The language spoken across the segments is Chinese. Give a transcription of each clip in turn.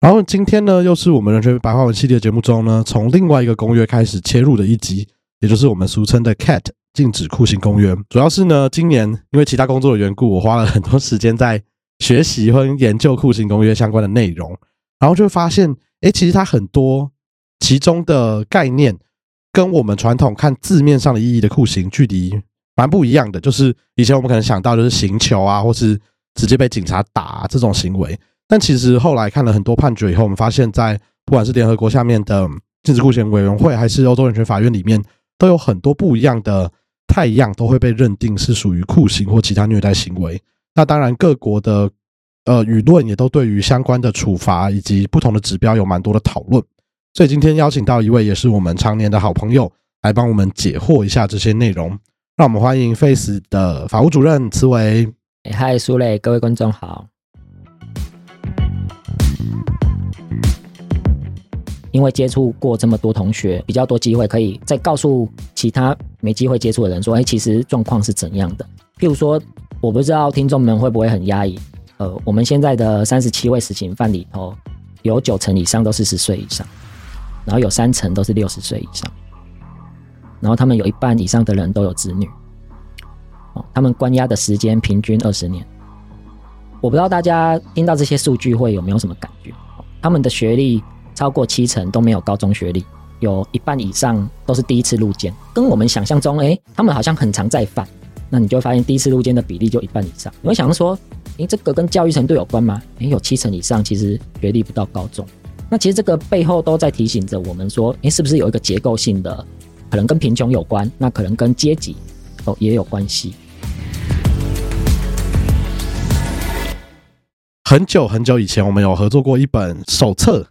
然后今天呢，又是我们人权白话文系列节目中呢，从另外一个公约开始切入的一集，也就是我们俗称的 CAT 禁止酷刑公约。主要是呢，今年因为其他工作的缘故，我花了很多时间在学习和研究酷刑公约相关的内容，然后就会发现，哎，其实它很多其中的概念跟我们传统看字面上的意义的酷刑距离蛮不一样的。就是以前我们可能想到就是刑求啊，或是直接被警察打这种行为。但其实后来看了很多判决以后，我们发现，在不管是联合国下面的禁止酷刑委员会，还是欧洲人权法院里面，都有很多不一样的太阳都会被认定是属于酷刑或其他虐待行为。那当然，各国的呃舆论也都对于相关的处罚以及不同的指标有蛮多的讨论。所以今天邀请到一位也是我们常年的好朋友，来帮我们解惑一下这些内容。让我们欢迎 Face 的法务主任慈维。嗨，苏磊，各位观众好。因为接触过这么多同学，比较多机会可以再告诉其他没机会接触的人说：“哎，其实状况是怎样的？”譬如说，我不知道听众们会不会很压抑。呃，我们现在的三十七位死刑犯里头，有九成以上都四十岁以上，然后有三成都是六十岁以上，然后他们有一半以上的人都有子女。哦，他们关押的时间平均二十年。我不知道大家听到这些数据会有没有什么感觉？他们的学历。超过七成都没有高中学历，有一半以上都是第一次入监，跟我们想象中，哎，他们好像很常在犯。那你就发现第一次入监的比例就一半以上。你会想说，哎，这个跟教育程度有关吗？哎，有七成以上其实学历不到高中。那其实这个背后都在提醒着我们说，哎，是不是有一个结构性的，可能跟贫穷有关，那可能跟阶级哦也有关系。很久很久以前，我们有合作过一本手册。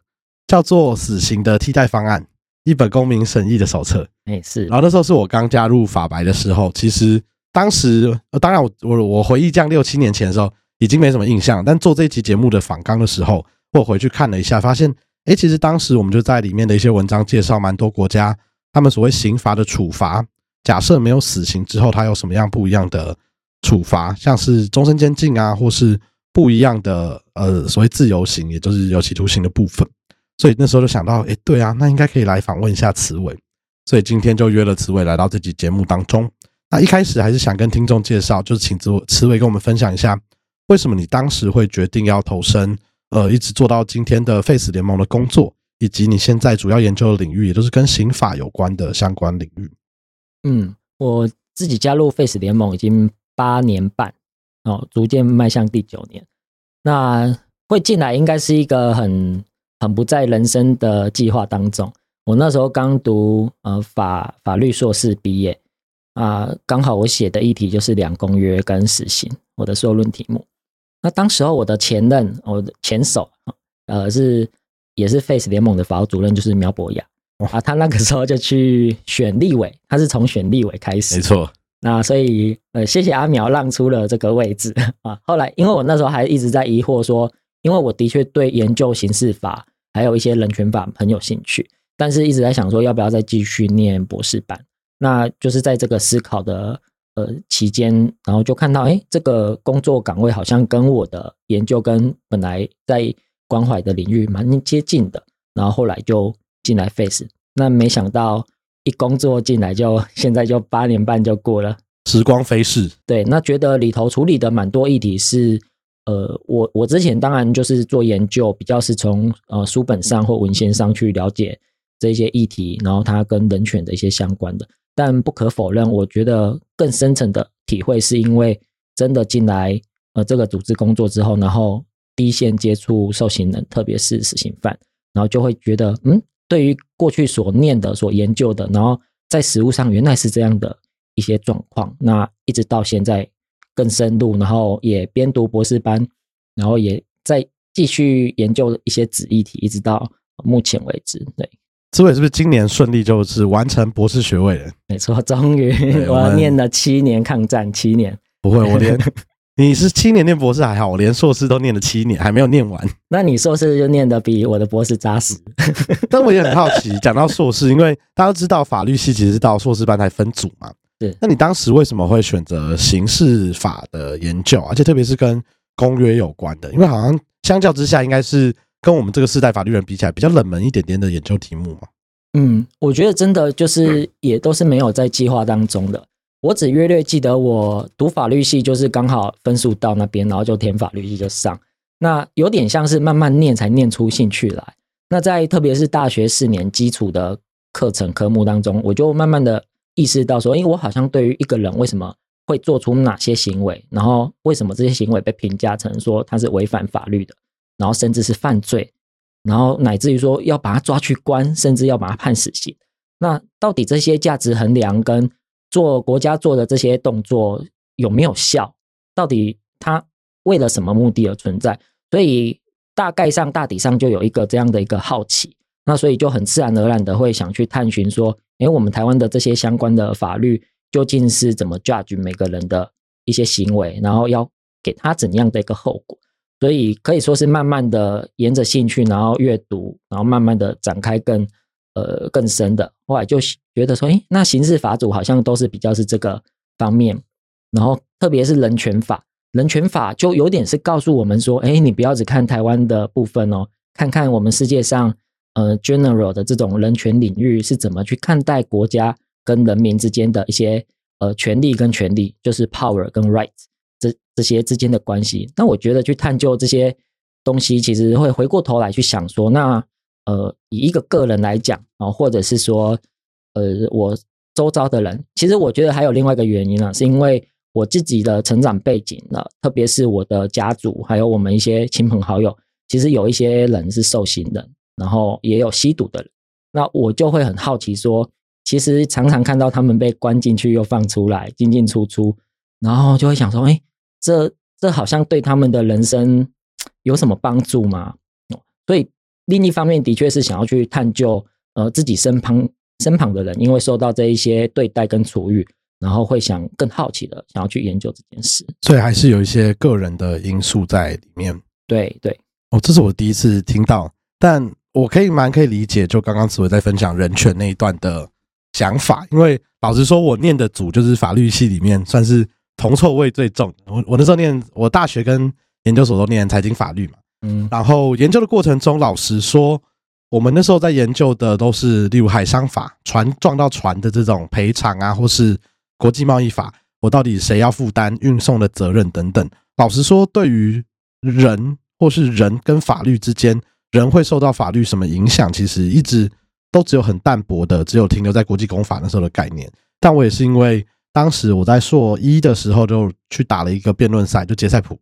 叫做死刑的替代方案，一本公民审议的手册。哎，是。然后那时候是我刚加入法白的时候，其实当时，呃当然我我我回忆这样六七年前的时候，已经没什么印象。但做这一期节目的访纲的时候，我回去看了一下，发现，哎，其实当时我们就在里面的一些文章介绍蛮多国家他们所谓刑罚的处罚，假设没有死刑之后，它有什么样不一样的处罚，像是终身监禁啊，或是不一样的呃所谓自由刑，也就是有期徒刑的部分。所以那时候就想到，哎，对啊，那应该可以来访问一下慈伟。所以今天就约了慈伟来到这集节目当中。那一开始还是想跟听众介绍，就是请慈慈伟跟我们分享一下，为什么你当时会决定要投身，呃，一直做到今天的 Face 联盟的工作，以及你现在主要研究的领域，也都是跟刑法有关的相关领域。嗯，我自己加入 Face 联盟已经八年半，哦，逐渐迈向第九年。那会进来应该是一个很。很不在人生的计划当中。我那时候刚读呃法法律硕士毕业啊，刚好我写的议题就是两公约跟死刑，我的硕论题目。那当时候我的前任，我的前手呃是也是 Face 联盟的法务主任，就是苗博雅啊，他那个时候就去选立委，他是从选立委开始，没错。那所以呃，谢谢阿苗让出了这个位置 啊。后来因为我那时候还一直在疑惑说。因为我的确对研究刑事法还有一些人权法很有兴趣，但是一直在想说要不要再继续念博士班。那就是在这个思考的呃期间，然后就看到哎，这个工作岗位好像跟我的研究跟本来在关怀的领域蛮接近的。然后后来就进来 Face，那没想到一工作进来就现在就八年半就过了，时光飞逝。对，那觉得里头处理的蛮多议题是。呃，我我之前当然就是做研究，比较是从呃书本上或文献上去了解这些议题，然后它跟人权的一些相关的。但不可否认，我觉得更深层的体会是因为真的进来呃这个组织工作之后，然后第一线接触受刑人，特别是死刑犯，然后就会觉得，嗯，对于过去所念的、所研究的，然后在实物上原来是这样的一些状况，那一直到现在。更深入，然后也边读博士班，然后也在继续研究一些子议题，一直到目前为止。对，志伟是不是今年顺利就是完成博士学位了？没错，终于 我念了七年抗战，七年不会，我连 你是七年念博士还好，我连硕士都念了七年，还没有念完。那你硕士就念的比我的博士扎实。但我也很好奇，讲到硕士，因为大家都知道法律系其实是到硕士班才分组嘛。对，那你当时为什么会选择刑事法的研究，而且特别是跟公约有关的？因为好像相较之下，应该是跟我们这个世代法律人比起来，比较冷门一点点的研究题目嘛。嗯，我觉得真的就是也都是没有在计划当中的。我只约略记得我读法律系，就是刚好分数到那边，然后就填法律系就上。那有点像是慢慢念才念出兴趣来。那在特别是大学四年基础的课程科目当中，我就慢慢的意识到说，因为我好像对于一个人为什么会做出哪些行为，然后为什么这些行为被评价成说他是违反法律的，然后甚至是犯罪，然后乃至于说要把他抓去关，甚至要把他判死刑。那到底这些价值衡量跟做国家做的这些动作有没有效？到底他为了什么目的而存在？所以大概上大体上就有一个这样的一个好奇，那所以就很自然而然的会想去探寻说，诶，我们台湾的这些相关的法律究竟是怎么 judge 每个人的一些行为，然后要给他怎样的一个后果？所以可以说是慢慢的沿着兴趣，然后阅读，然后慢慢的展开更呃更深的。后来就觉得说，诶，那刑事法组好像都是比较是这个方面，然后特别是人权法。人权法就有点是告诉我们说，哎，你不要只看台湾的部分哦，看看我们世界上呃 general 的这种人权领域是怎么去看待国家跟人民之间的一些呃权利跟权利，就是 power 跟 rights 这这些之间的关系。那我觉得去探究这些东西，其实会回过头来去想说，那呃以一个个人来讲啊，或者是说呃我周遭的人，其实我觉得还有另外一个原因啊，是因为。我自己的成长背景呢，特别是我的家族，还有我们一些亲朋好友，其实有一些人是受刑人，然后也有吸毒的人。那我就会很好奇，说其实常常看到他们被关进去又放出来，进进出出，然后就会想说，哎，这这好像对他们的人生有什么帮助吗？所以另一方面，的确是想要去探究，呃，自己身旁身旁的人，因为受到这一些对待跟处遇。然后会想更好奇的，想要去研究这件事，所以还是有一些个人的因素在里面。对对，哦，这是我第一次听到，但我可以蛮可以理解，就刚刚紫薇在分享人权那一段的想法。因为老实说，我念的组就是法律系里面算是铜臭味最重。我我那时候念，我大学跟研究所都念财经法律嘛，嗯，然后研究的过程中，老实说，我们那时候在研究的都是例如海商法，船撞到船的这种赔偿啊，或是。国际贸易法，我到底谁要负担运送的责任等等？老实说，对于人或是人跟法律之间，人会受到法律什么影响？其实一直都只有很淡薄的，只有停留在国际公法那时候的概念。但我也是因为当时我在硕一的时候就去打了一个辩论赛，就杰赛普，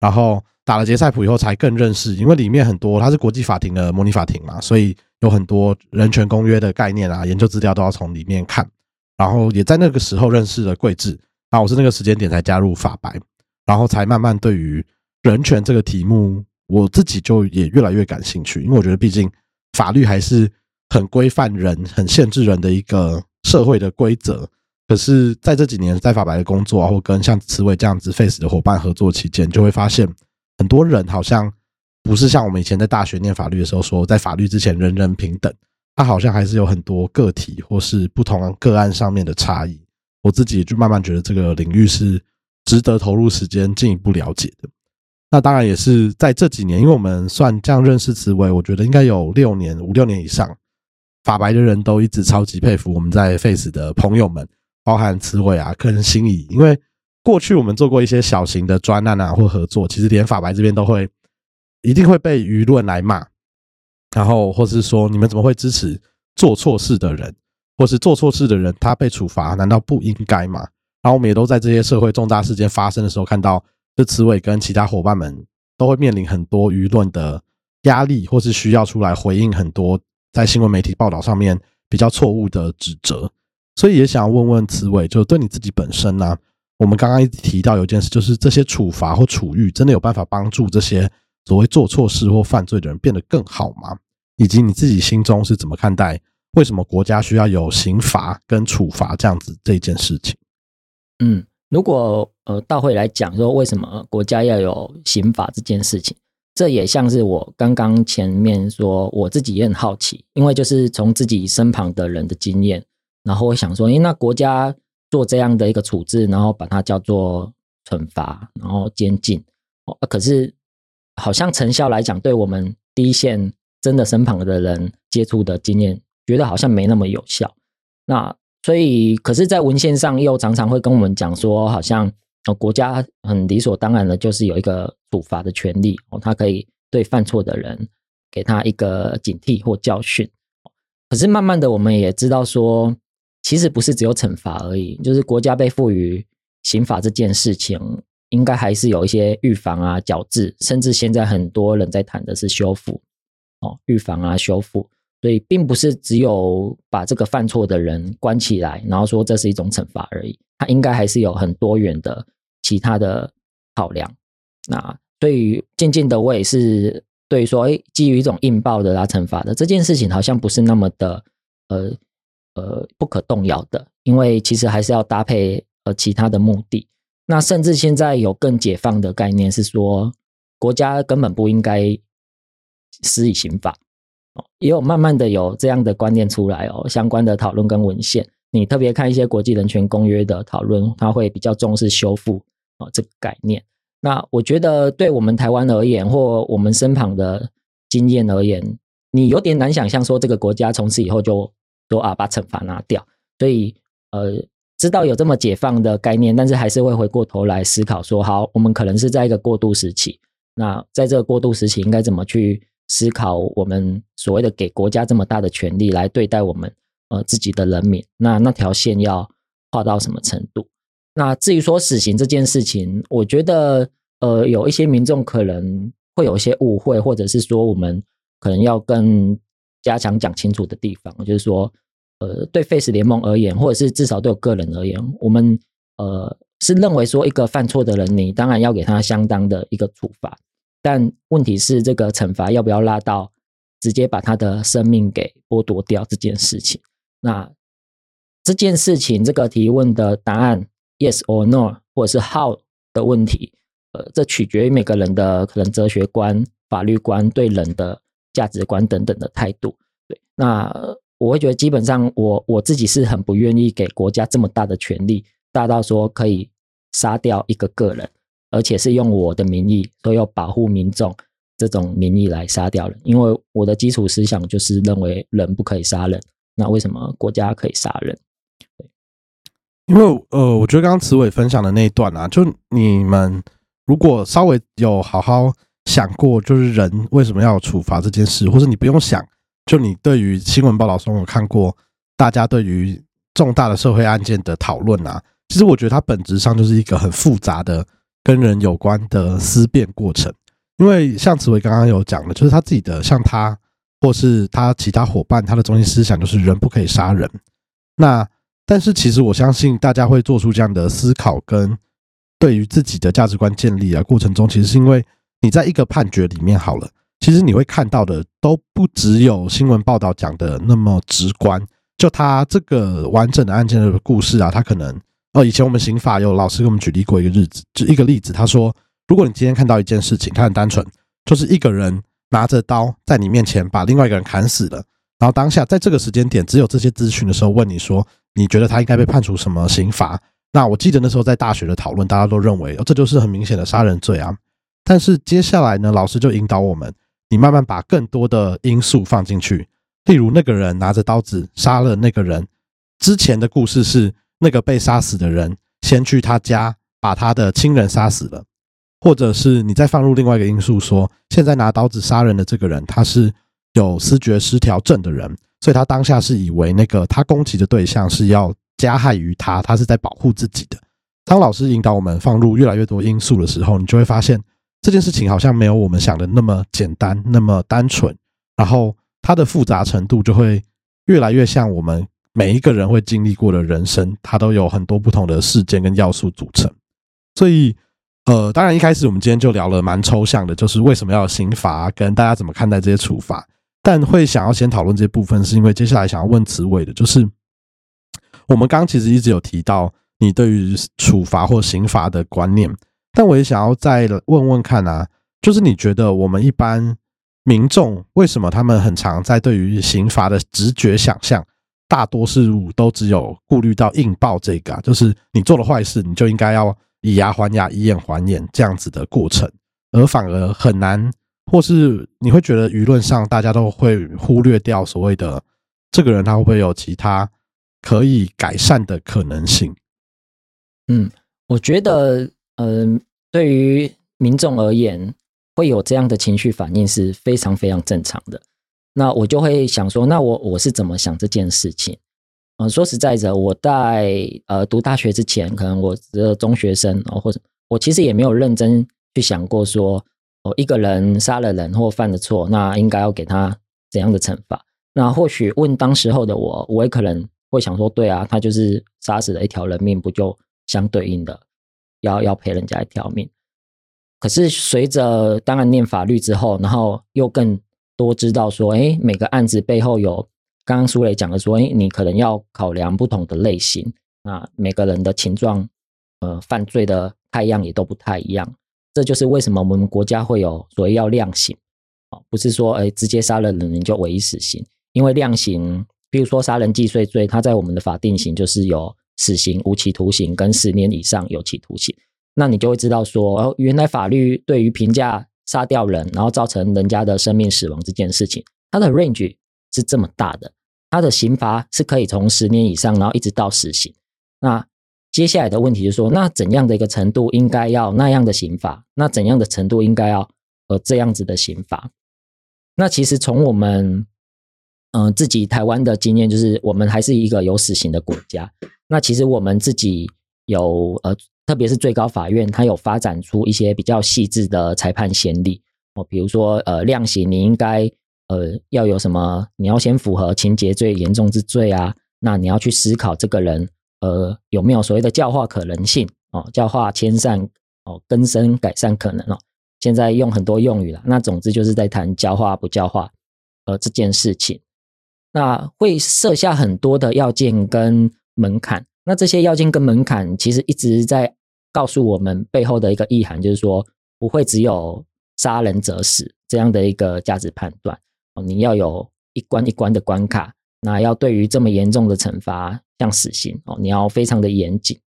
然后打了杰赛普以后才更认识，因为里面很多它是国际法庭的模拟法庭嘛，所以有很多人权公约的概念啊，研究资料都要从里面看。然后也在那个时候认识了桂智，那我是那个时间点才加入法白，然后才慢慢对于人权这个题目，我自己就也越来越感兴趣，因为我觉得毕竟法律还是很规范人、很限制人的一个社会的规则。可是在这几年在法白的工作，或跟像慈伟这样子 face 的伙伴合作期间，就会发现很多人好像不是像我们以前在大学念法律的时候说，在法律之前人人平等。他好像还是有很多个体或是不同个案上面的差异，我自己就慢慢觉得这个领域是值得投入时间进一步了解的。那当然也是在这几年，因为我们算这样认识慈薇，我觉得应该有六年五六年以上，法白的人都一直超级佩服我们在 Face 的朋友们，包含慈薇啊、客人心仪，因为过去我们做过一些小型的专案啊或合作，其实连法白这边都会一定会被舆论来骂。然后，或是说，你们怎么会支持做错事的人，或是做错事的人他被处罚，难道不应该吗？然后我们也都在这些社会重大事件发生的时候，看到这慈伟跟其他伙伴们都会面临很多舆论的压力，或是需要出来回应很多在新闻媒体报道上面比较错误的指责。所以也想问问慈伟，就对你自己本身呢？我们刚刚一直提到有一件事，就是这些处罚或处遇真的有办法帮助这些？所谓做错事或犯罪的人变得更好吗？以及你自己心中是怎么看待？为什么国家需要有刑罚跟处罚这样子这件事情？嗯，如果呃大会来讲说为什么国家要有刑法这件事情，这也像是我刚刚前面说我自己也很好奇，因为就是从自己身旁的人的经验，然后我想说，诶，那国家做这样的一个处置，然后把它叫做惩罚，然后监禁，哦，可是。好像成效来讲，对我们第一线真的身旁的人接触的经验，觉得好像没那么有效。那所以，可是，在文献上又常常会跟我们讲说，好像呃国家很理所当然的，就是有一个处罚的权利哦，他可以对犯错的人给他一个警惕或教训。可是慢慢的，我们也知道说，其实不是只有惩罚而已，就是国家被赋予刑法这件事情，应该还是有一些预防啊、矫治，甚至现在很多人在谈的是修复哦，预防啊、修复。所以，并不是只有把这个犯错的人关起来，然后说这是一种惩罚而已。他应该还是有很多元的其他的考量。那对于渐渐的，我也是对于说，哎，基于一种硬报的啦惩罚的这件事情，好像不是那么的呃呃不可动摇的，因为其实还是要搭配呃其他的目的。那甚至现在有更解放的概念是说，国家根本不应该施以刑法。也有慢慢的有这样的观念出来哦，相关的讨论跟文献，你特别看一些国际人权公约的讨论，它会比较重视修复啊这个概念。那我觉得对我们台湾而言，或我们身旁的经验而言，你有点难想象说这个国家从此以后就都啊把惩罚拿掉。所以呃，知道有这么解放的概念，但是还是会回过头来思考说，好，我们可能是在一个过渡时期。那在这个过渡时期，应该怎么去？思考我们所谓的给国家这么大的权利来对待我们呃自己的人民，那那条线要画到什么程度？那至于说死刑这件事情，我觉得呃有一些民众可能会有一些误会，或者是说我们可能要更加强讲清楚的地方，就是说呃对 Face 联盟而言，或者是至少对我个人而言，我们呃是认为说一个犯错的人，你当然要给他相当的一个处罚。但问题是，这个惩罚要不要拉到直接把他的生命给剥夺掉这件事情？那这件事情，这个提问的答案 yes or no，或者是 how 的问题，呃，这取决于每个人的可能哲学观、法律观、对人的价值观等等的态度。对，那我会觉得，基本上我我自己是很不愿意给国家这么大的权利，大到说可以杀掉一个个人。而且是用我的名义，都要保护民众这种名义来杀掉人，因为我的基础思想就是认为人不可以杀人。那为什么国家可以杀人？因为呃，我觉得刚刚慈伟分享的那一段啊，就你们如果稍微有好好想过，就是人为什么要处罚这件事，或者你不用想，就你对于新闻报道中有看过大家对于重大的社会案件的讨论啊，其实我觉得它本质上就是一个很复杂的。跟人有关的思辨过程，因为像紫薇刚刚有讲的，就是他自己的，像他或是他其他伙伴，他的中心思想就是人不可以杀人。那但是其实我相信大家会做出这样的思考，跟对于自己的价值观建立啊过程中，其实是因为你在一个判决里面好了，其实你会看到的都不只有新闻报道讲的那么直观，就他这个完整的案件的故事啊，他可能。哦，以前我们刑法有老师给我们举例过一个日子，就一个例子。他说，如果你今天看到一件事情，它很单纯，就是一个人拿着刀在你面前把另外一个人砍死了，然后当下在这个时间点只有这些资讯的时候，问你说，你觉得他应该被判处什么刑罚？那我记得那时候在大学的讨论，大家都认为，这就是很明显的杀人罪啊。但是接下来呢，老师就引导我们，你慢慢把更多的因素放进去，例如那个人拿着刀子杀了那个人，之前的故事是。那个被杀死的人先去他家把他的亲人杀死了，或者是你再放入另外一个因素，说现在拿刀子杀人的这个人他是有思觉失调症的人，所以他当下是以为那个他攻击的对象是要加害于他，他是在保护自己的。当老师引导我们放入越来越多因素的时候，你就会发现这件事情好像没有我们想的那么简单，那么单纯，然后它的复杂程度就会越来越像我们。每一个人会经历过的人生，它都有很多不同的事件跟要素组成。所以，呃，当然一开始我们今天就聊了蛮抽象的，就是为什么要刑罚，跟大家怎么看待这些处罚。但会想要先讨论这部分，是因为接下来想要问慈伟的，就是我们刚其实一直有提到你对于处罚或刑罚的观念，但我也想要再问问看啊，就是你觉得我们一般民众为什么他们很常在对于刑罚的直觉想象？大多数都只有顾虑到硬报这个，就是你做了坏事，你就应该要以牙还牙，以眼还眼这样子的过程，而反而很难或是你会觉得舆论上大家都会忽略掉所谓的这个人他会不会有其他可以改善的可能性？嗯，我觉得，嗯，对于民众而言，会有这样的情绪反应是非常非常正常的。那我就会想说，那我我是怎么想这件事情？嗯，说实在的，我在呃读大学之前，可能我的中学生，或者我其实也没有认真去想过说，哦，一个人杀了人或犯了错，那应该要给他怎样的惩罚？那或许问当时候的我，我也可能会想说，对啊，他就是杀死了一条人命，不就？相对应的，要要赔人家一条命。可是随着当然念法律之后，然后又更多知道说，哎，每个案子背后有刚刚苏磊讲的说，哎，你可能要考量不同的类型，那每个人的情状，呃，犯罪的太阳也都不太一样。这就是为什么我们国家会有所谓要量刑，啊，不是说哎直接杀了人你就唯一死刑，因为量刑，比如说杀人既遂罪，它在我们的法定刑就是有。死刑、无期徒刑跟十年以上有期徒刑，那你就会知道说，哦，原来法律对于评价杀掉人，然后造成人家的生命死亡这件事情，它的 range 是这么大的，它的刑罚是可以从十年以上，然后一直到死刑。那接下来的问题就是说，那怎样的一个程度应该要那样的刑罚？那怎样的程度应该要呃这样子的刑罚？那其实从我们嗯自己台湾的经验，就是我们还是一个有死刑的国家。那其实我们自己有呃，特别是最高法院，它有发展出一些比较细致的裁判先例哦，比如说呃量刑，你应该呃要有什么？你要先符合情节最严重之罪啊，那你要去思考这个人呃有没有所谓的教化可能性哦，教化迁善哦，根深改善可能哦。现在用很多用语了，那总之就是在谈教化不教化呃这件事情，那会设下很多的要件跟。门槛，那这些要件跟门槛，其实一直在告诉我们背后的一个意涵，就是说不会只有杀人者死这样的一个价值判断哦，你要有一关一关的关卡，那要对于这么严重的惩罚，像死刑哦，你要非常的严谨。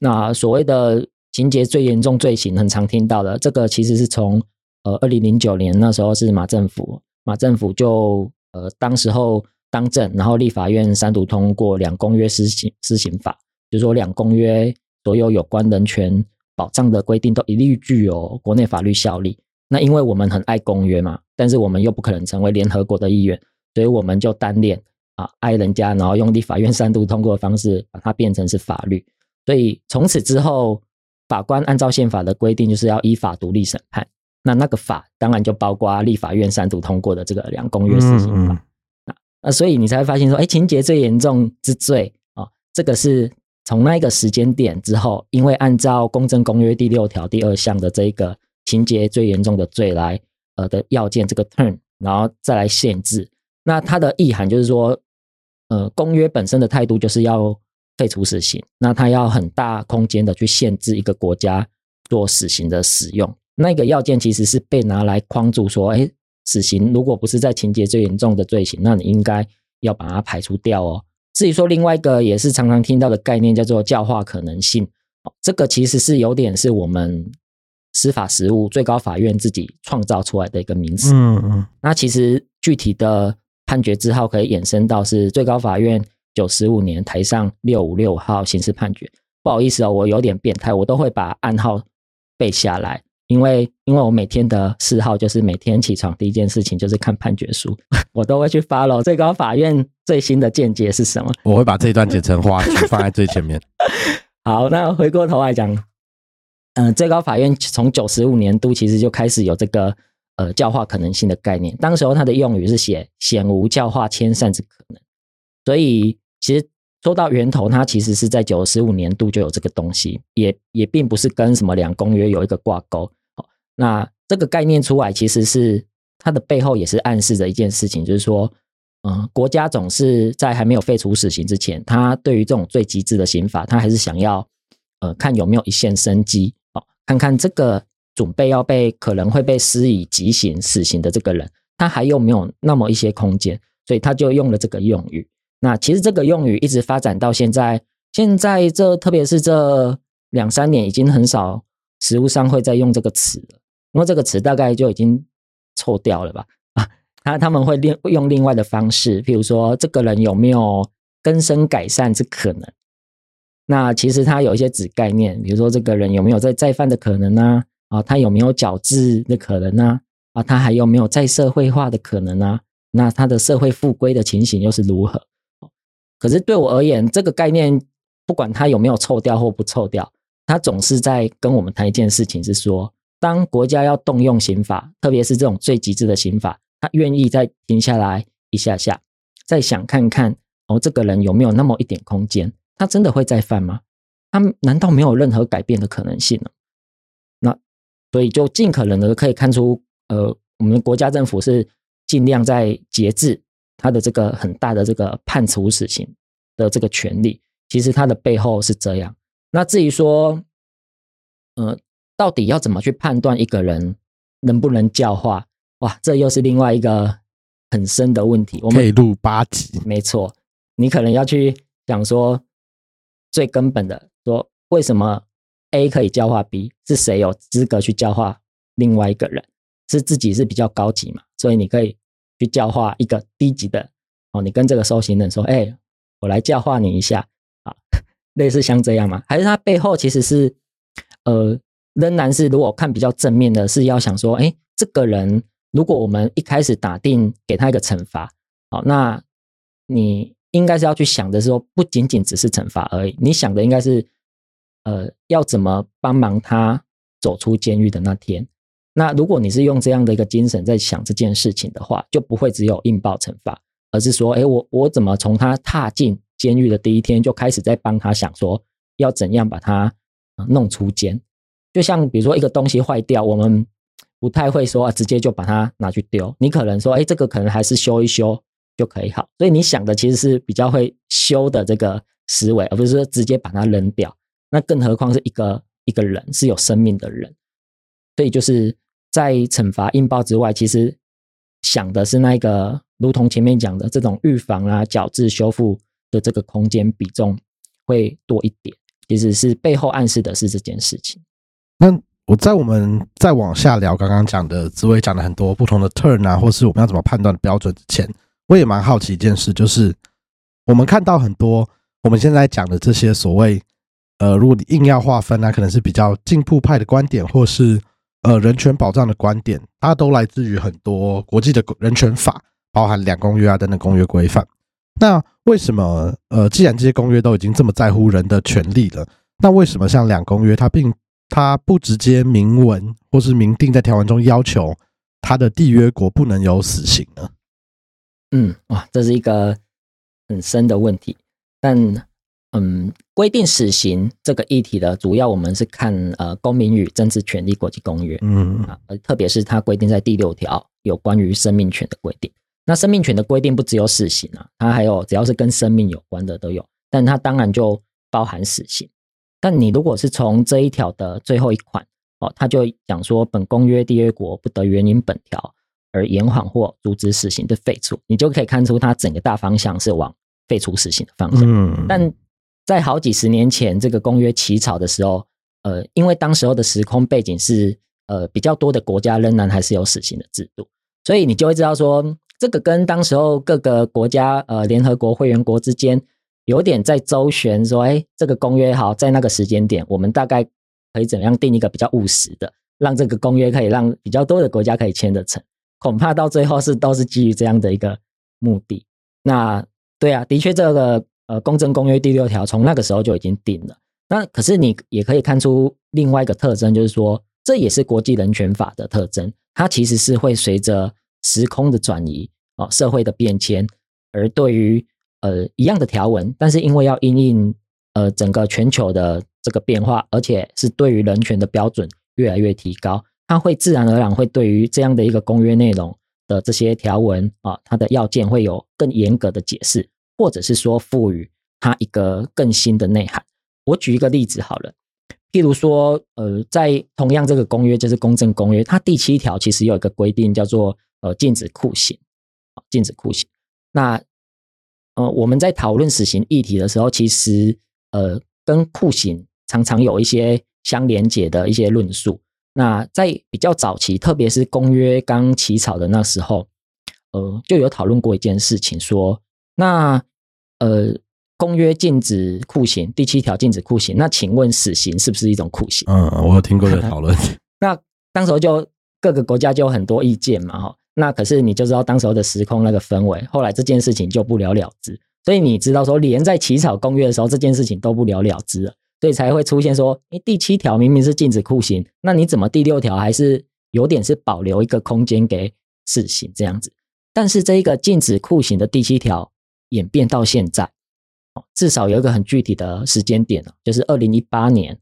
那所谓的情节最严重罪行，很常听到的，这个其实是从呃二零零九年那时候是马政府，马政府就呃当时候。当政，然后立法院三读通过两公约施行施行法，就是说两公约所有有关人权保障的规定都一律具有国内法律效力。那因为我们很爱公约嘛，但是我们又不可能成为联合国的议员，所以我们就单练啊爱人家，然后用立法院三读通过的方式把它变成是法律。所以从此之后，法官按照宪法的规定，就是要依法独立审判。那那个法当然就包括立法院三读通过的这个两公约施行法。啊，所以你才会发现说，哎，情节最严重之罪啊，这个是从那一个时间点之后，因为按照《公正公约》第六条第二项的这一个情节最严重的罪来呃的要件这个 turn，然后再来限制。那它的意涵就是说，呃，公约本身的态度就是要废除死刑，那它要很大空间的去限制一个国家做死刑的使用。那个要件其实是被拿来框住说，哎。死刑如果不是在情节最严重的罪行，那你应该要把它排除掉哦。至于说另外一个也是常常听到的概念，叫做教化可能性，这个其实是有点是我们司法实务最高法院自己创造出来的一个名词。嗯嗯。那其实具体的判决之后可以衍生到是最高法院九十五年台上六五六号刑事判决。不好意思哦，我有点变态，我都会把案号背下来。因为，因为我每天的嗜好就是每天起床第一件事情就是看判决书，我都会去 follow 最高法院最新的见解是什么。我会把这一段剪成花絮放在最前面。好，那回过头来讲，嗯，最高法院从九十五年度其实就开始有这个呃教化可能性的概念，当时候它的用语是写显无教化迁善之可能，所以其实。说到源头，它其实是在九十五年度就有这个东西，也也并不是跟什么两公约有一个挂钩。那这个概念出来，其实是它的背后也是暗示着一件事情，就是说，嗯，国家总是在还没有废除死刑之前，他对于这种最极致的刑法，他还是想要呃看有没有一线生机，哦，看看这个准备要被可能会被施以极刑死刑的这个人，他还有没有那么一些空间，所以他就用了这个用语。那其实这个用语一直发展到现在，现在这特别是这两三年，已经很少实物上会再用这个词了。因为这个词大概就已经臭掉了吧？啊，他他们会另用另外的方式，譬如说这个人有没有根深改善之可能？那其实他有一些子概念，比如说这个人有没有在再犯的可能呢？啊，他有没有矫治的可能呢？啊，他还有没有再社会化的可能呢？那他的社会复归的情形又是如何？可是对我而言，这个概念不管他有没有臭掉或不臭掉，他总是在跟我们谈一件事情，是说当国家要动用刑法，特别是这种最极致的刑法，他愿意再停下来一下下，再想看看哦，这个人有没有那么一点空间？他真的会再犯吗？他难道没有任何改变的可能性呢？那所以就尽可能的可以看出，呃，我们国家政府是。尽量在节制他的这个很大的这个判处死刑的这个权利，其实他的背后是这样。那至于说，呃，到底要怎么去判断一个人能不能教化？哇，这又是另外一个很深的问题。我们可以录八集，没错。你可能要去讲说最根本的，说为什么 A 可以教化 B？是谁有资格去教化另外一个人？是自己是比较高级嘛？所以你可以。去教化一个低级的哦，你跟这个受刑人说：“哎，我来教化你一下啊。”类似像这样吗？还是他背后其实是呃，仍然是如果看比较正面的，是要想说：“哎，这个人如果我们一开始打定给他一个惩罚，好，那你应该是要去想的是说，不仅仅只是惩罚而已，你想的应该是呃，要怎么帮忙他走出监狱的那天。”那如果你是用这样的一个精神在想这件事情的话，就不会只有硬报惩罚，而是说，哎，我我怎么从他踏进监狱的第一天就开始在帮他想说，要怎样把他弄出监？就像比如说一个东西坏掉，我们不太会说啊直接就把它拿去丢，你可能说，哎，这个可能还是修一修就可以好。所以你想的其实是比较会修的这个思维，而不是说直接把它扔掉。那更何况是一个一个人是有生命的人。所以就是在惩罚硬报之外，其实想的是那个，如同前面讲的这种预防啊、矫治、修复的这个空间比重会多一点。其实是背后暗示的是这件事情。那我在我们再往下聊刚刚讲的紫薇讲了很多不同的 turn 啊，或是我们要怎么判断的标准之前，我也蛮好奇一件事，就是我们看到很多我们现在讲的这些所谓呃，如果你硬要划分，那可能是比较进步派的观点，或是。呃，人权保障的观点，它都来自于很多国际的人权法，包含两公约啊等等公约规范。那为什么？呃，既然这些公约都已经这么在乎人的权利了，那为什么像两公约，它并它不直接明文或是明定在条文中要求它的缔约国不能有死刑呢？嗯，哇，这是一个很深的问题，但。嗯，规定死刑这个议题的主要，我们是看呃《公民与政治权利国际公约》，嗯啊，特别是它规定在第六条有关于生命权的规定。那生命权的规定不只有死刑啊，它还有只要是跟生命有关的都有，但它当然就包含死刑。但你如果是从这一条的最后一款哦，他就讲说本公约缔约国不得援引本条而延缓或阻止死刑的废除，你就可以看出它整个大方向是往废除死刑的方向。嗯，但在好几十年前，这个公约起草的时候，呃，因为当时候的时空背景是，呃，比较多的国家仍然还是有死刑的制度，所以你就会知道说，这个跟当时候各个国家，呃，联合国会员国之间有点在周旋，说，哎，这个公约好，在那个时间点，我们大概可以怎样定一个比较务实的，让这个公约可以让比较多的国家可以签得成，恐怕到最后是都是基于这样的一个目的。那对啊，的确这个。呃，《公正公约》第六条从那个时候就已经定了。那可是你也可以看出另外一个特征，就是说这也是国际人权法的特征。它其实是会随着时空的转移哦，社会的变迁，而对于呃一样的条文，但是因为要因应呃整个全球的这个变化，而且是对于人权的标准越来越提高，它会自然而然会对于这样的一个公约内容的这些条文啊，它的要件会有更严格的解释。或者是说赋予它一个更新的内涵。我举一个例子好了，譬如说，呃，在同样这个公约，就是公正公约，它第七条其实有一个规定，叫做呃禁止酷刑，禁止酷刑。那呃我们在讨论死刑议题的时候，其实呃跟酷刑常常有一些相连结的一些论述。那在比较早期，特别是公约刚起草的那时候，呃，就有讨论过一件事情，说那呃，公约禁止酷刑，第七条禁止酷刑，那请问死刑是不是一种酷刑？嗯，我有听过这个讨论。那当时候就各个国家就有很多意见嘛，哈。那可是你就知道当时候的时空那个氛围，后来这件事情就不了了之。所以你知道说，连在起草公约的时候，这件事情都不了了之了，所以才会出现说，诶，第七条明明是禁止酷刑，那你怎么第六条还是有点是保留一个空间给死刑这样子？但是这一个禁止酷刑的第七条演变到现在，至少有一个很具体的时间点了，就是二零一八年，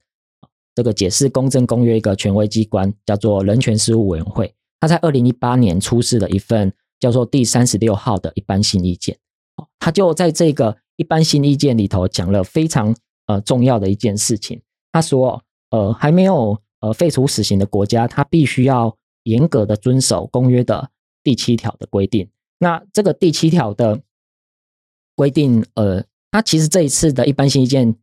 这个解释公正公约一个权威机关叫做人权事务委员会，他在二零一八年出示了一份叫做第三十六号的一般性意见。他就在这个一般性意见里头讲了非常呃重要的一件事情。他说，呃，还没有呃废除死刑的国家，他必须要严格的遵守公约的第七条的规定。那这个第七条的规定，呃，他其实这一次的一般性意见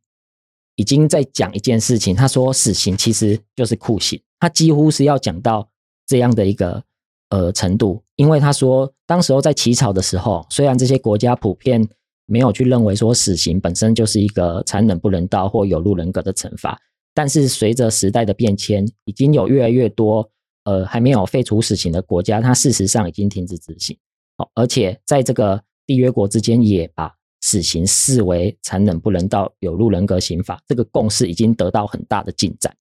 已经在讲一件事情。他说，死刑其实就是酷刑，他几乎是要讲到这样的一个。呃，程度，因为他说，当时候在起草的时候，虽然这些国家普遍没有去认为说死刑本身就是一个残忍不人道或有辱人格的惩罚，但是随着时代的变迁，已经有越来越多呃还没有废除死刑的国家，它事实上已经停止执行。好，而且在这个缔约国之间也把死刑视为残忍不人道、有辱人格刑法，这个共识已经得到很大的进展。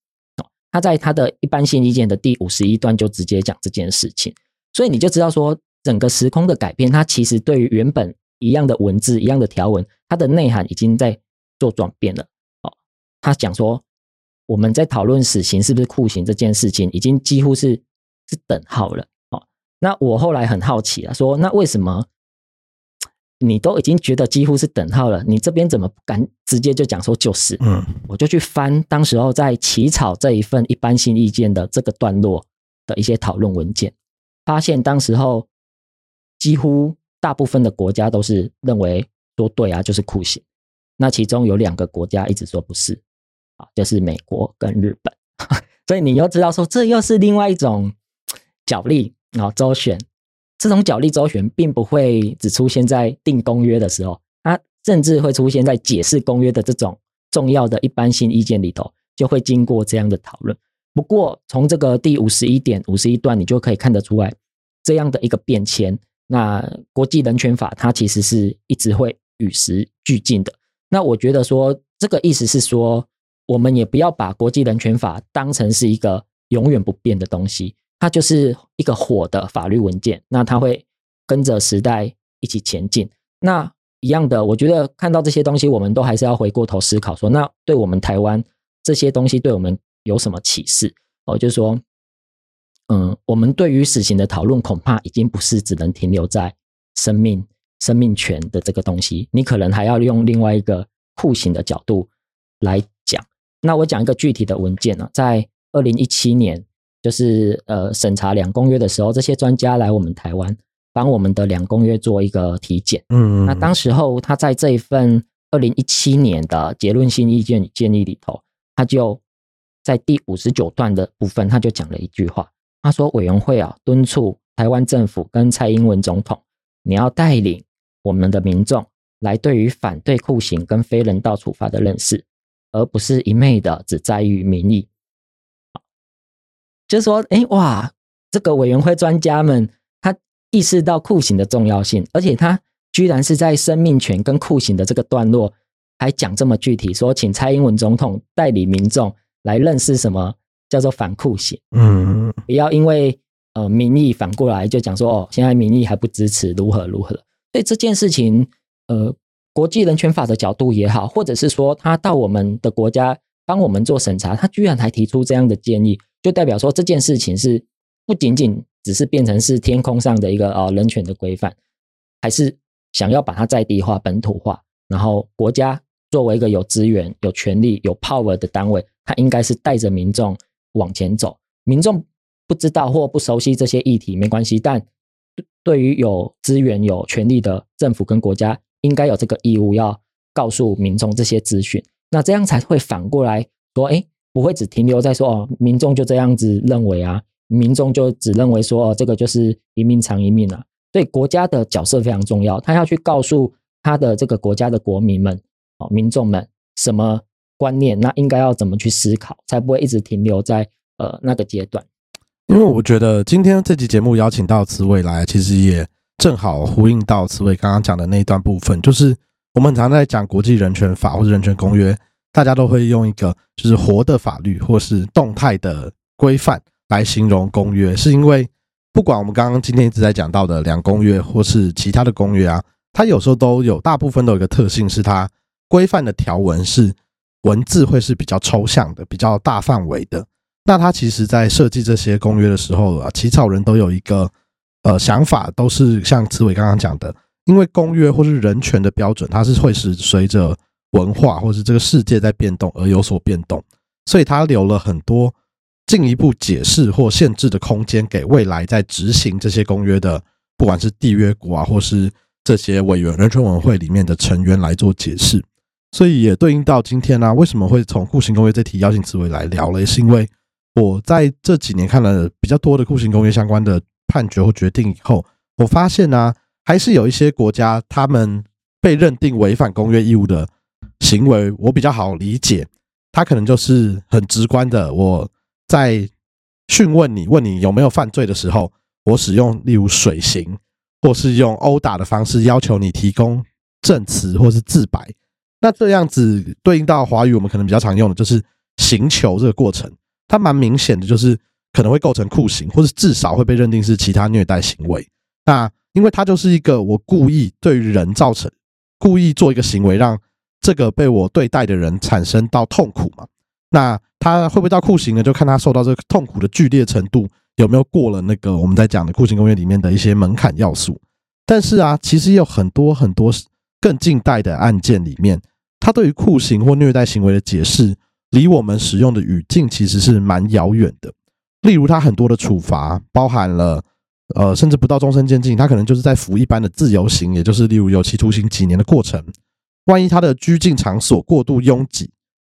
他在他的一般性意见的第五十一段就直接讲这件事情，所以你就知道说，整个时空的改变，它其实对于原本一样的文字、一样的条文，它的内涵已经在做转变了。哦，他讲说，我们在讨论死刑是不是酷刑这件事情，已经几乎是是等号了。哦，那我后来很好奇啊，说那为什么？你都已经觉得几乎是等号了，你这边怎么不敢直接就讲说就是？嗯，我就去翻当时候在起草这一份一般性意见的这个段落的一些讨论文件，发现当时候几乎大部分的国家都是认为说对啊，就是酷刑。那其中有两个国家一直说不是，啊，就是美国跟日本。所以你又知道说这又是另外一种角力啊，周旋。这种角力周旋并不会只出现在定公约的时候，它甚至会出现在解释公约的这种重要的一般性意见里头，就会经过这样的讨论。不过，从这个第五十一点五十一段，你就可以看得出来这样的一个变迁。那国际人权法它其实是一直会与时俱进的。那我觉得说，这个意思是说，我们也不要把国际人权法当成是一个永远不变的东西。它就是一个火的法律文件，那它会跟着时代一起前进。那一样的，我觉得看到这些东西，我们都还是要回过头思考，说那对我们台湾这些东西对我们有什么启示？哦，就是说，嗯，我们对于死刑的讨论，恐怕已经不是只能停留在生命、生命权的这个东西，你可能还要用另外一个酷刑的角度来讲。那我讲一个具体的文件呢，在二零一七年。就是呃，审查两公约的时候，这些专家来我们台湾，帮我们的两公约做一个体检。嗯，那当时候他在这一份二零一七年的结论性意见建议里头，他就在第五十九段的部分，他就讲了一句话，他说：“委员会啊，敦促台湾政府跟蔡英文总统，你要带领我们的民众来对于反对酷刑跟非人道处罚的认识，而不是一昧的只在于民意。”就是说，哎哇，这个委员会专家们他意识到酷刑的重要性，而且他居然是在生命权跟酷刑的这个段落还讲这么具体，说请蔡英文总统代理民众来认识什么叫做反酷刑，嗯，不要因为呃民意反过来就讲说哦，现在民意还不支持如何如何，所以这件事情，呃，国际人权法的角度也好，或者是说他到我们的国家帮我们做审查，他居然还提出这样的建议。就代表说这件事情是不仅仅只是变成是天空上的一个呃人权的规范，还是想要把它在地化、本土化。然后国家作为一个有资源、有权力、有 power 的单位，它应该是带着民众往前走。民众不知道或不熟悉这些议题没关系，但对于有资源、有权力的政府跟国家，应该有这个义务要告诉民众这些资讯。那这样才会反过来说，哎。不会只停留在说哦，民众就这样子认为啊，民众就只认为说哦，这个就是一命偿一命啊。对国家的角色非常重要，他要去告诉他的这个国家的国民们哦，民众们什么观念，那应该要怎么去思考，才不会一直停留在呃那个阶段。因为我觉得今天这集节目邀请到慈伟来，其实也正好呼应到慈伟刚刚讲的那一段部分，就是我们常在讲国际人权法或者人权公约，大家都会用一个就是活的法律或是动态的规范来形容公约，是因为不管我们刚刚今天一直在讲到的两公约或是其他的公约啊，它有时候都有大部分都有一个特性，是它规范的条文是文字会是比较抽象的、比较大范围的。那它其实，在设计这些公约的时候啊，起草人都有一个呃想法，都是像慈伟刚刚讲的，因为公约或是人权的标准，它是会是随着文化或是这个世界在变动而有所变动，所以他留了很多进一步解释或限制的空间给未来在执行这些公约的，不管是缔约国啊，或是这些委员人权委员会里面的成员来做解释，所以也对应到今天呢，为什么会从酷刑公约这题邀请慈伟来聊了，也是因为。我在这几年看了比较多的酷刑公约相关的判决或决定以后，我发现呢，还是有一些国家他们被认定违反公约义务的行为，我比较好理解。他可能就是很直观的，我在讯问你、问你有没有犯罪的时候，我使用例如水刑，或是用殴打的方式要求你提供证词或是自白。那这样子对应到华语，我们可能比较常用的就是刑求这个过程。它蛮明显的，就是可能会构成酷刑，或者至少会被认定是其他虐待行为。那因为它就是一个我故意对人造成故意做一个行为，让这个被我对待的人产生到痛苦嘛。那他会不会到酷刑呢？就看他受到这个痛苦的剧烈程度有没有过了那个我们在讲的酷刑公约里面的一些门槛要素。但是啊，其实有很多很多更近代的案件里面，他对于酷刑或虐待行为的解释。离我们使用的语境其实是蛮遥远的。例如，他很多的处罚包含了，呃，甚至不到终身监禁，他可能就是在服一般的自由刑，也就是例如有期徒刑几年的过程。万一他的拘禁场所过度拥挤，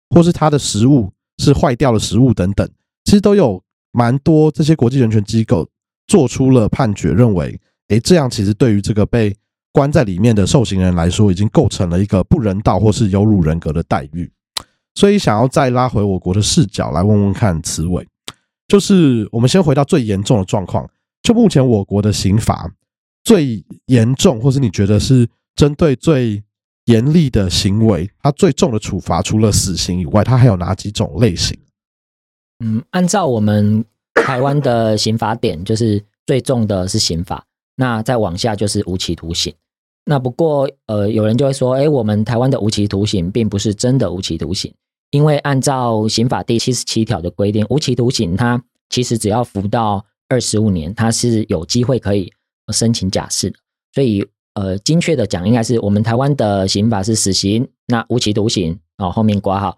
或是他的食物是坏掉的食物等等，其实都有蛮多这些国际人权机构做出了判决，认为，诶，这样其实对于这个被关在里面的受刑人来说，已经构成了一个不人道或是有辱人格的待遇。所以，想要再拉回我国的视角来问问看，慈伟，就是我们先回到最严重的状况。就目前我国的刑法最严重，或是你觉得是针对最严厉的行为，它最重的处罚，除了死刑以外，它还有哪几种类型？嗯，按照我们台湾的刑法典，就是最重的是刑法，那再往下就是无期徒刑。那不过，呃，有人就会说，哎，我们台湾的无期徒刑并不是真的无期徒刑。因为按照刑法第七十七条的规定，无期徒刑它其实只要服到二十五年，它是有机会可以申请假释的。所以，呃，精确的讲，应该是我们台湾的刑法是死刑，那无期徒刑哦后面挂号，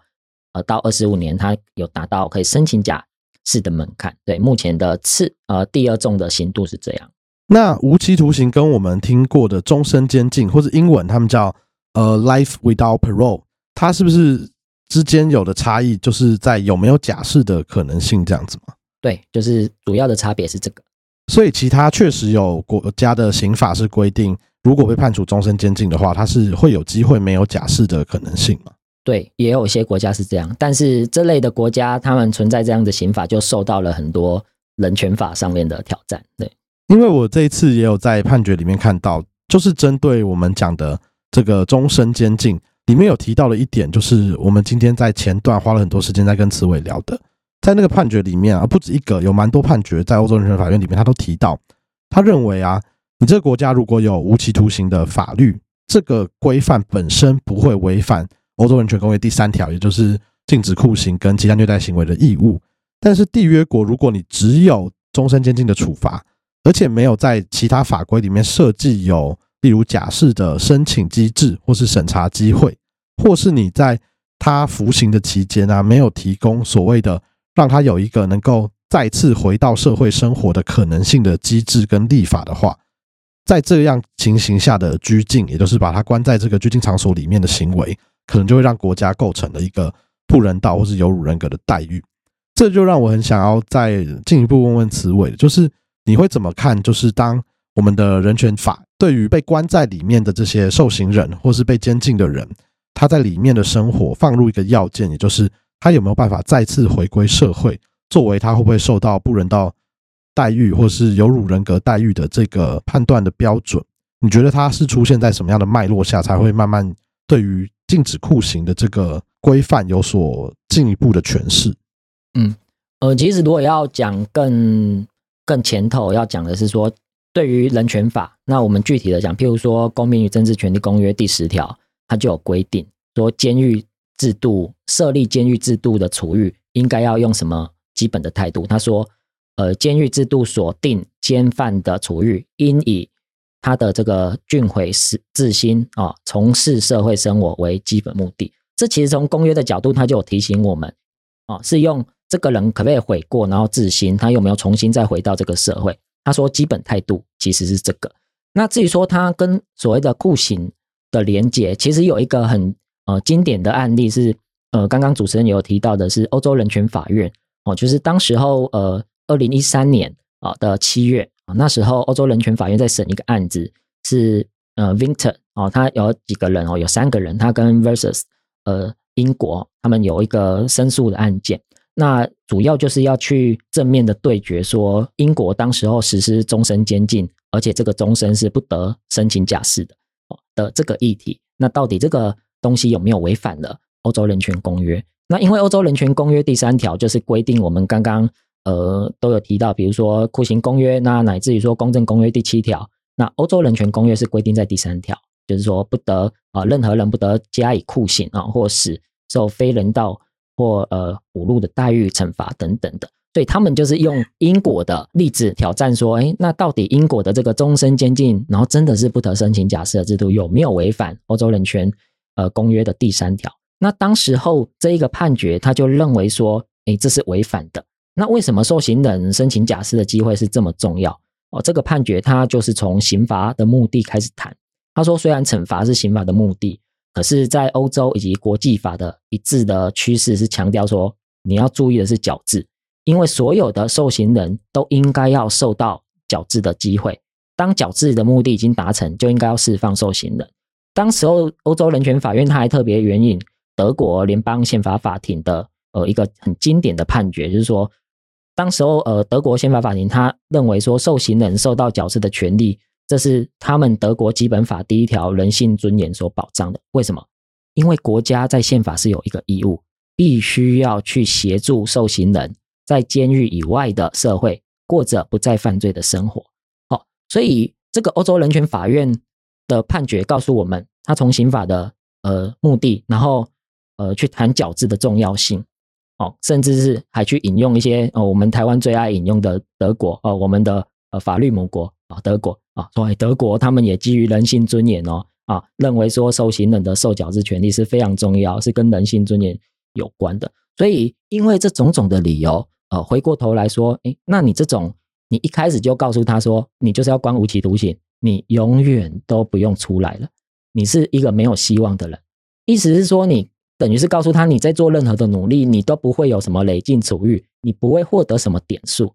呃，到二十五年，它有达到可以申请假释的门槛。对，目前的次呃第二重的刑度是这样。那无期徒刑跟我们听过的终身监禁，或者英文他们叫呃 life without parole，它是不是？之间有的差异，就是在有没有假释的可能性这样子吗？对，就是主要的差别是这个。所以其他确实有国家的刑法是规定，如果被判处终身监禁的话，他是会有机会没有假释的可能性吗？对，也有一些国家是这样，但是这类的国家，他们存在这样的刑法，就受到了很多人权法上面的挑战。对，因为我这一次也有在判决里面看到，就是针对我们讲的这个终身监禁。里面有提到了一点，就是我们今天在前段花了很多时间在跟慈伟聊的，在那个判决里面啊，不止一个，有蛮多判决在欧洲人权法院里面，他都提到，他认为啊，你这个国家如果有无期徒刑的法律，这个规范本身不会违反欧洲人权公约第三条，也就是禁止酷刑跟其他虐待行为的义务。但是缔约国，如果你只有终身监禁的处罚，而且没有在其他法规里面设计有。例如假释的申请机制，或是审查机会，或是你在他服刑的期间啊，没有提供所谓的让他有一个能够再次回到社会生活的可能性的机制跟立法的话，在这样情形下的拘禁，也就是把他关在这个拘禁场所里面的行为，可能就会让国家构成了一个不人道或是有辱人格的待遇。这就让我很想要再进一步问问慈伟，就是你会怎么看？就是当我们的人权法对于被关在里面的这些受刑人或是被监禁的人，他在里面的生活放入一个要件，也就是他有没有办法再次回归社会，作为他会不会受到不人道待遇或是有辱人格待遇的这个判断的标准？你觉得它是出现在什么样的脉络下，才会慢慢对于禁止酷刑的这个规范有所进一步的诠释？嗯，呃，其实如果要讲更更前头，要讲的是说，对于人权法，那我们具体的讲，譬如说《公民与政治权利公约》第十条，它就有规定说，监狱制度设立监狱制度的处遇，应该要用什么基本的态度？他说，呃，监狱制度所定监犯的处遇，应以他的这个俊毁自自心啊，从事社会生活为基本目的。这其实从公约的角度，他就有提醒我们，啊，是用。这个人可不可以悔过，然后自新？他有没有重新再回到这个社会？他说，基本态度其实是这个。那至于说他跟所谓的酷刑的连结，其实有一个很呃经典的案例是，呃，刚刚主持人有提到的是欧洲人权法院哦，就是当时候呃二零一三年啊的七月啊，那时候欧洲人权法院在审一个案子，是呃 Vinter 哦，他有几个人哦，有三个人，他跟 versus 呃英国他们有一个申诉的案件。那主要就是要去正面的对决，说英国当时候实施终身监禁，而且这个终身是不得申请假释的哦的这个议题。那到底这个东西有没有违反了欧洲人权公约？那因为欧洲人权公约第三条就是规定，我们刚刚呃都有提到，比如说酷刑公约，那乃至于说公正公约第七条，那欧洲人权公约是规定在第三条，就是说不得啊任何人不得加以酷刑啊，或使受非人道。或呃侮辱的待遇、惩罚等等的，所以他们就是用英国的例子挑战说，哎，那到底英国的这个终身监禁，然后真的是不得申请假释的制度，有没有违反欧洲人权呃公约的第三条？那当时候这一个判决，他就认为说，哎，这是违反的。那为什么受刑人申请假释的机会是这么重要？哦，这个判决他就是从刑罚的目的开始谈。他说，虽然惩罚是刑法的目的。可是，在欧洲以及国际法的一致的趋势是强调说，你要注意的是矫治，因为所有的受刑人都应该要受到矫治的机会。当矫治的目的已经达成，就应该要释放受刑人。当时候，欧洲人权法院他还特别援引德国联邦宪法法庭的呃一个很经典的判决，就是说，当时候呃德国宪法法庭他认为说，受刑人受到矫治的权利。这是他们德国基本法第一条人性尊严所保障的。为什么？因为国家在宪法是有一个义务，必须要去协助受刑人在监狱以外的社会过着不再犯罪的生活。好，所以这个欧洲人权法院的判决告诉我们，他从刑法的呃目的，然后呃去谈矫治的重要性。哦，甚至是还去引用一些哦我们台湾最爱引用的德国哦我们的呃法律母国啊德国。啊，所以德国他们也基于人性尊严哦，啊，认为说受刑人的受矫治权利是非常重要，是跟人性尊严有关的。所以因为这种种的理由，呃，回过头来说，诶，那你这种你一开始就告诉他说，你就是要关无期徒刑，你永远都不用出来了，你是一个没有希望的人。意思是说，你等于是告诉他，你在做任何的努力，你都不会有什么累进处遇，你不会获得什么点数，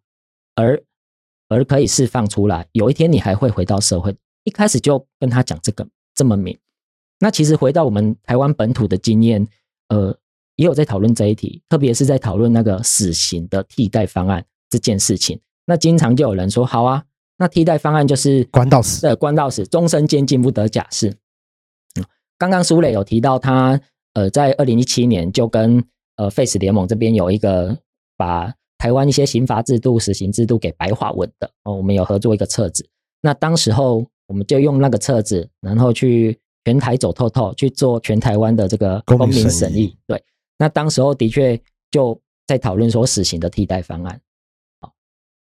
而。而可以释放出来，有一天你还会回到社会。一开始就跟他讲这个这么明，那其实回到我们台湾本土的经验，呃，也有在讨论这一题，特别是在讨论那个死刑的替代方案这件事情。那经常就有人说，好啊，那替代方案就是关到死，对，关到死，终身监禁不得假释。嗯，刚刚苏磊有提到，他呃，在二零一七年就跟呃 Face 联盟这边有一个把。台湾一些刑罚制度、死刑制度给白话文的哦，我们有合作一个册子。那当时候我们就用那个册子，然后去全台走透透，去做全台湾的这个公民审议。对，那当时候的确就在讨论说死刑的替代方案。好，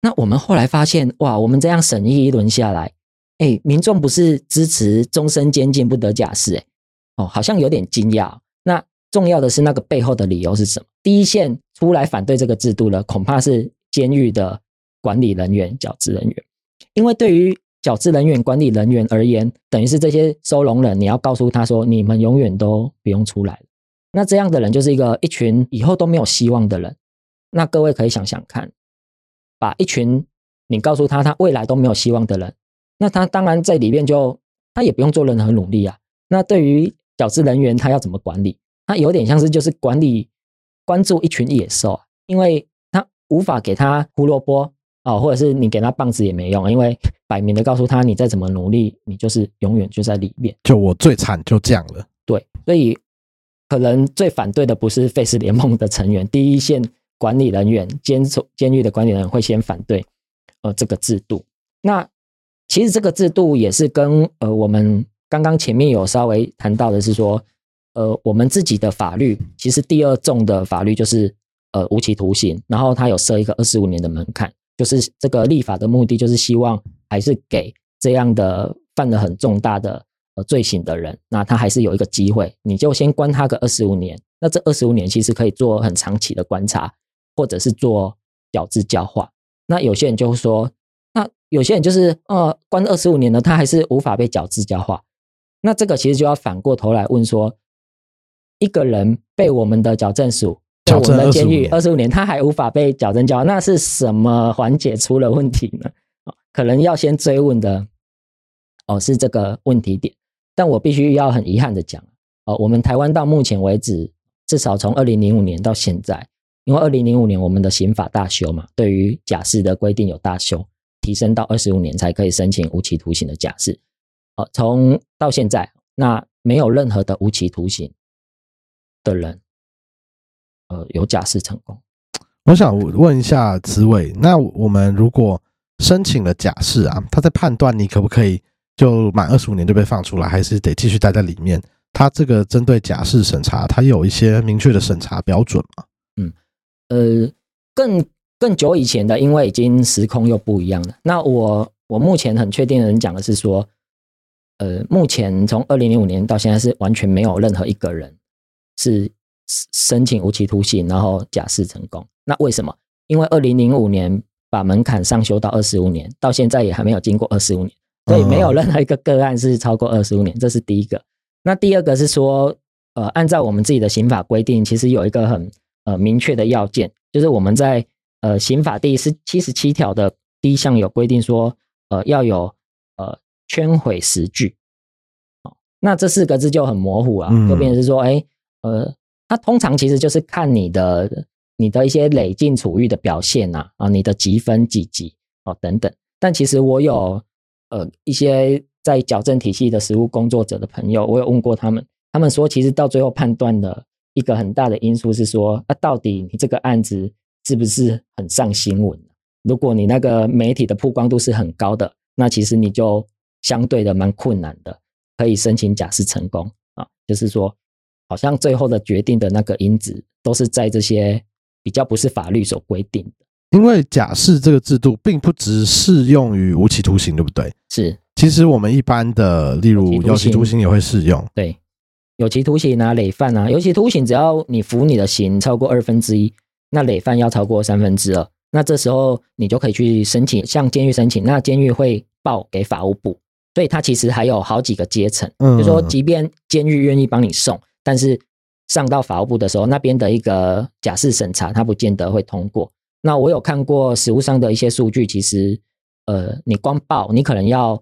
那我们后来发现，哇，我们这样审议一轮下来，哎，民众不是支持终身监禁不得假释，哎，哦，好像有点惊讶。那重要的是那个背后的理由是什么？第一线出来反对这个制度了，恐怕是监狱的管理人员、矫治人员。因为对于矫治人员、管理人员而言，等于是这些收容人，你要告诉他说，你们永远都不用出来了那这样的人就是一个一群以后都没有希望的人。那各位可以想想看，把一群你告诉他他未来都没有希望的人，那他当然在里面就他也不用做任何努力啊。那对于矫治人员，他要怎么管理？他有点像是就是管理关注一群野兽啊，因为他无法给他胡萝卜哦，或者是你给他棒子也没用，因为摆明的告诉他，你再怎么努力，你就是永远就在里面。就我最惨就这样了。对，所以可能最反对的不是费斯联盟的成员，第一线管理人员、监守监狱的管理人员会先反对呃这个制度。那其实这个制度也是跟呃我们刚刚前面有稍微谈到的是说，呃我们自己的法律其实第二重的法律就是呃无期徒刑，然后它有设一个二十五年的门槛，就是这个立法的目的就是希望还是给这样的犯了很重大的。呃，罪行的人，那他还是有一个机会，你就先关他个二十五年。那这二十五年其实可以做很长期的观察，或者是做矫治教化。那有些人就会说，那有些人就是呃，关二十五年了，他还是无法被矫治教化。那这个其实就要反过头来问说，一个人被我们的矫正署、被我们的监狱二十五年，他还无法被矫正教化，那是什么环节出了问题呢？可能要先追问的，哦，是这个问题点。但我必须要很遗憾的讲，哦，我们台湾到目前为止，至少从二零零五年到现在，因为二零零五年我们的刑法大修嘛，对于假释的规定有大修，提升到二十五年才可以申请无期徒刑的假释。哦，从到现在，那没有任何的无期徒刑的人，呃，有假释成功。我想问一下慈伟，那我们如果申请了假释啊，他在判断你可不可以？就满二十五年就被放出来，还是得继续待在里面？他这个针对假释审查，他有一些明确的审查标准吗？嗯，呃，更更久以前的，因为已经时空又不一样了。那我我目前很确定的人讲的是说，呃，目前从二零零五年到现在是完全没有任何一个人是申请无期徒刑，然后假释成功。那为什么？因为二零零五年把门槛上修到二十五年，到现在也还没有经过二十五年。所以没有任何一个个案是超过二十五年，这是第一个。那第二个是说，呃，按照我们自己的刑法规定，其实有一个很呃明确的要件，就是我们在呃刑法第十七十七条的第一项有规定说，呃要有呃圈毁十句。哦，那这四个字就很模糊啊，就变成是说，哎，呃，它通常其实就是看你的你的一些累进处遇的表现呐，啊，你的积分几级哦等等。但其实我有。呃，一些在矫正体系的实务工作者的朋友，我有问过他们，他们说，其实到最后判断的一个很大的因素是说，那到底你这个案子是不是很上新闻？如果你那个媒体的曝光度是很高的，那其实你就相对的蛮困难的，可以申请假释成功啊。就是说，好像最后的决定的那个因子都是在这些比较不是法律所规定的。因为假释这个制度并不只适用于无期徒刑，对不对？是，其实我们一般的，例如有期徒刑也会适用。对，有期徒刑啊，累犯啊，有期徒刑只要你服你的刑超过二分之一，那累犯要超过三分之二，那这时候你就可以去申请向监狱申请，那监狱会报给法务部，所以它其实还有好几个阶层。嗯，就说即便监狱愿意帮你送，但是上到法务部的时候，那边的一个假释审查，它不见得会通过。那我有看过实物上的一些数据，其实，呃，你光报，你可能要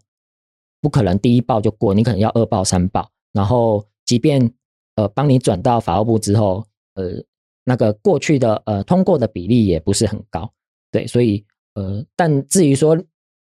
不可能第一报就过，你可能要二报、三报，然后即便呃帮你转到法务部之后，呃，那个过去的呃通过的比例也不是很高，对，所以呃，但至于说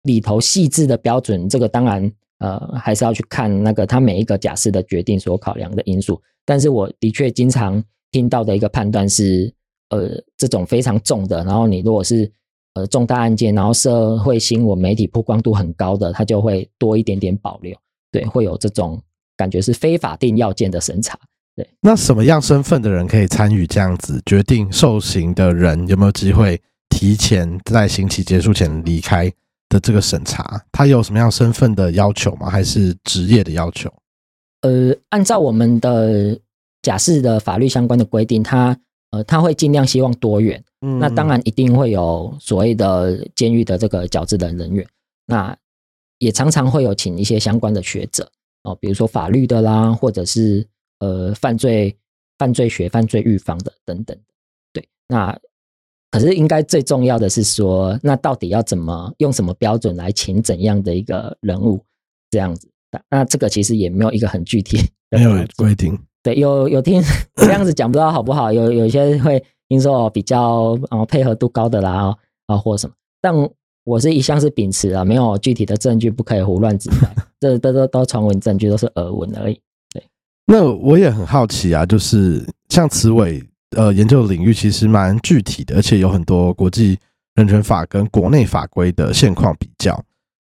里头细致的标准，这个当然呃还是要去看那个他每一个假释的决定所考量的因素，但是我的确经常听到的一个判断是。呃，这种非常重的，然后你如果是呃重大案件，然后社会新闻媒体曝光度很高的，他就会多一点点保留，对，会有这种感觉是非法定要件的审查，对。那什么样身份的人可以参与这样子决定受刑的人有没有机会提前在刑期结束前离开的这个审查？他有什么样身份的要求吗？还是职业的要求？呃，按照我们的假释的法律相关的规定，他。呃，他会尽量希望多元，那当然一定会有所谓的监狱的这个矫治的人员，那也常常会有请一些相关的学者哦，比如说法律的啦，或者是呃犯罪犯罪学、犯罪预防的等等。对，那可是应该最重要的是说，那到底要怎么用什么标准来请怎样的一个人物这样子？那这个其实也没有一个很具体，没有规定。对，有有听这样子讲，不知道好不好？有有一些会听说比较哦配合度高的啦啊或什么，但我是一向是秉持啊，没有具体的证据，不可以胡乱指派，这都都都传闻证据，都是耳闻而已。对，那我也很好奇啊，就是像慈伟呃研究的领域其实蛮具体的，而且有很多国际人权法跟国内法规的现况比较。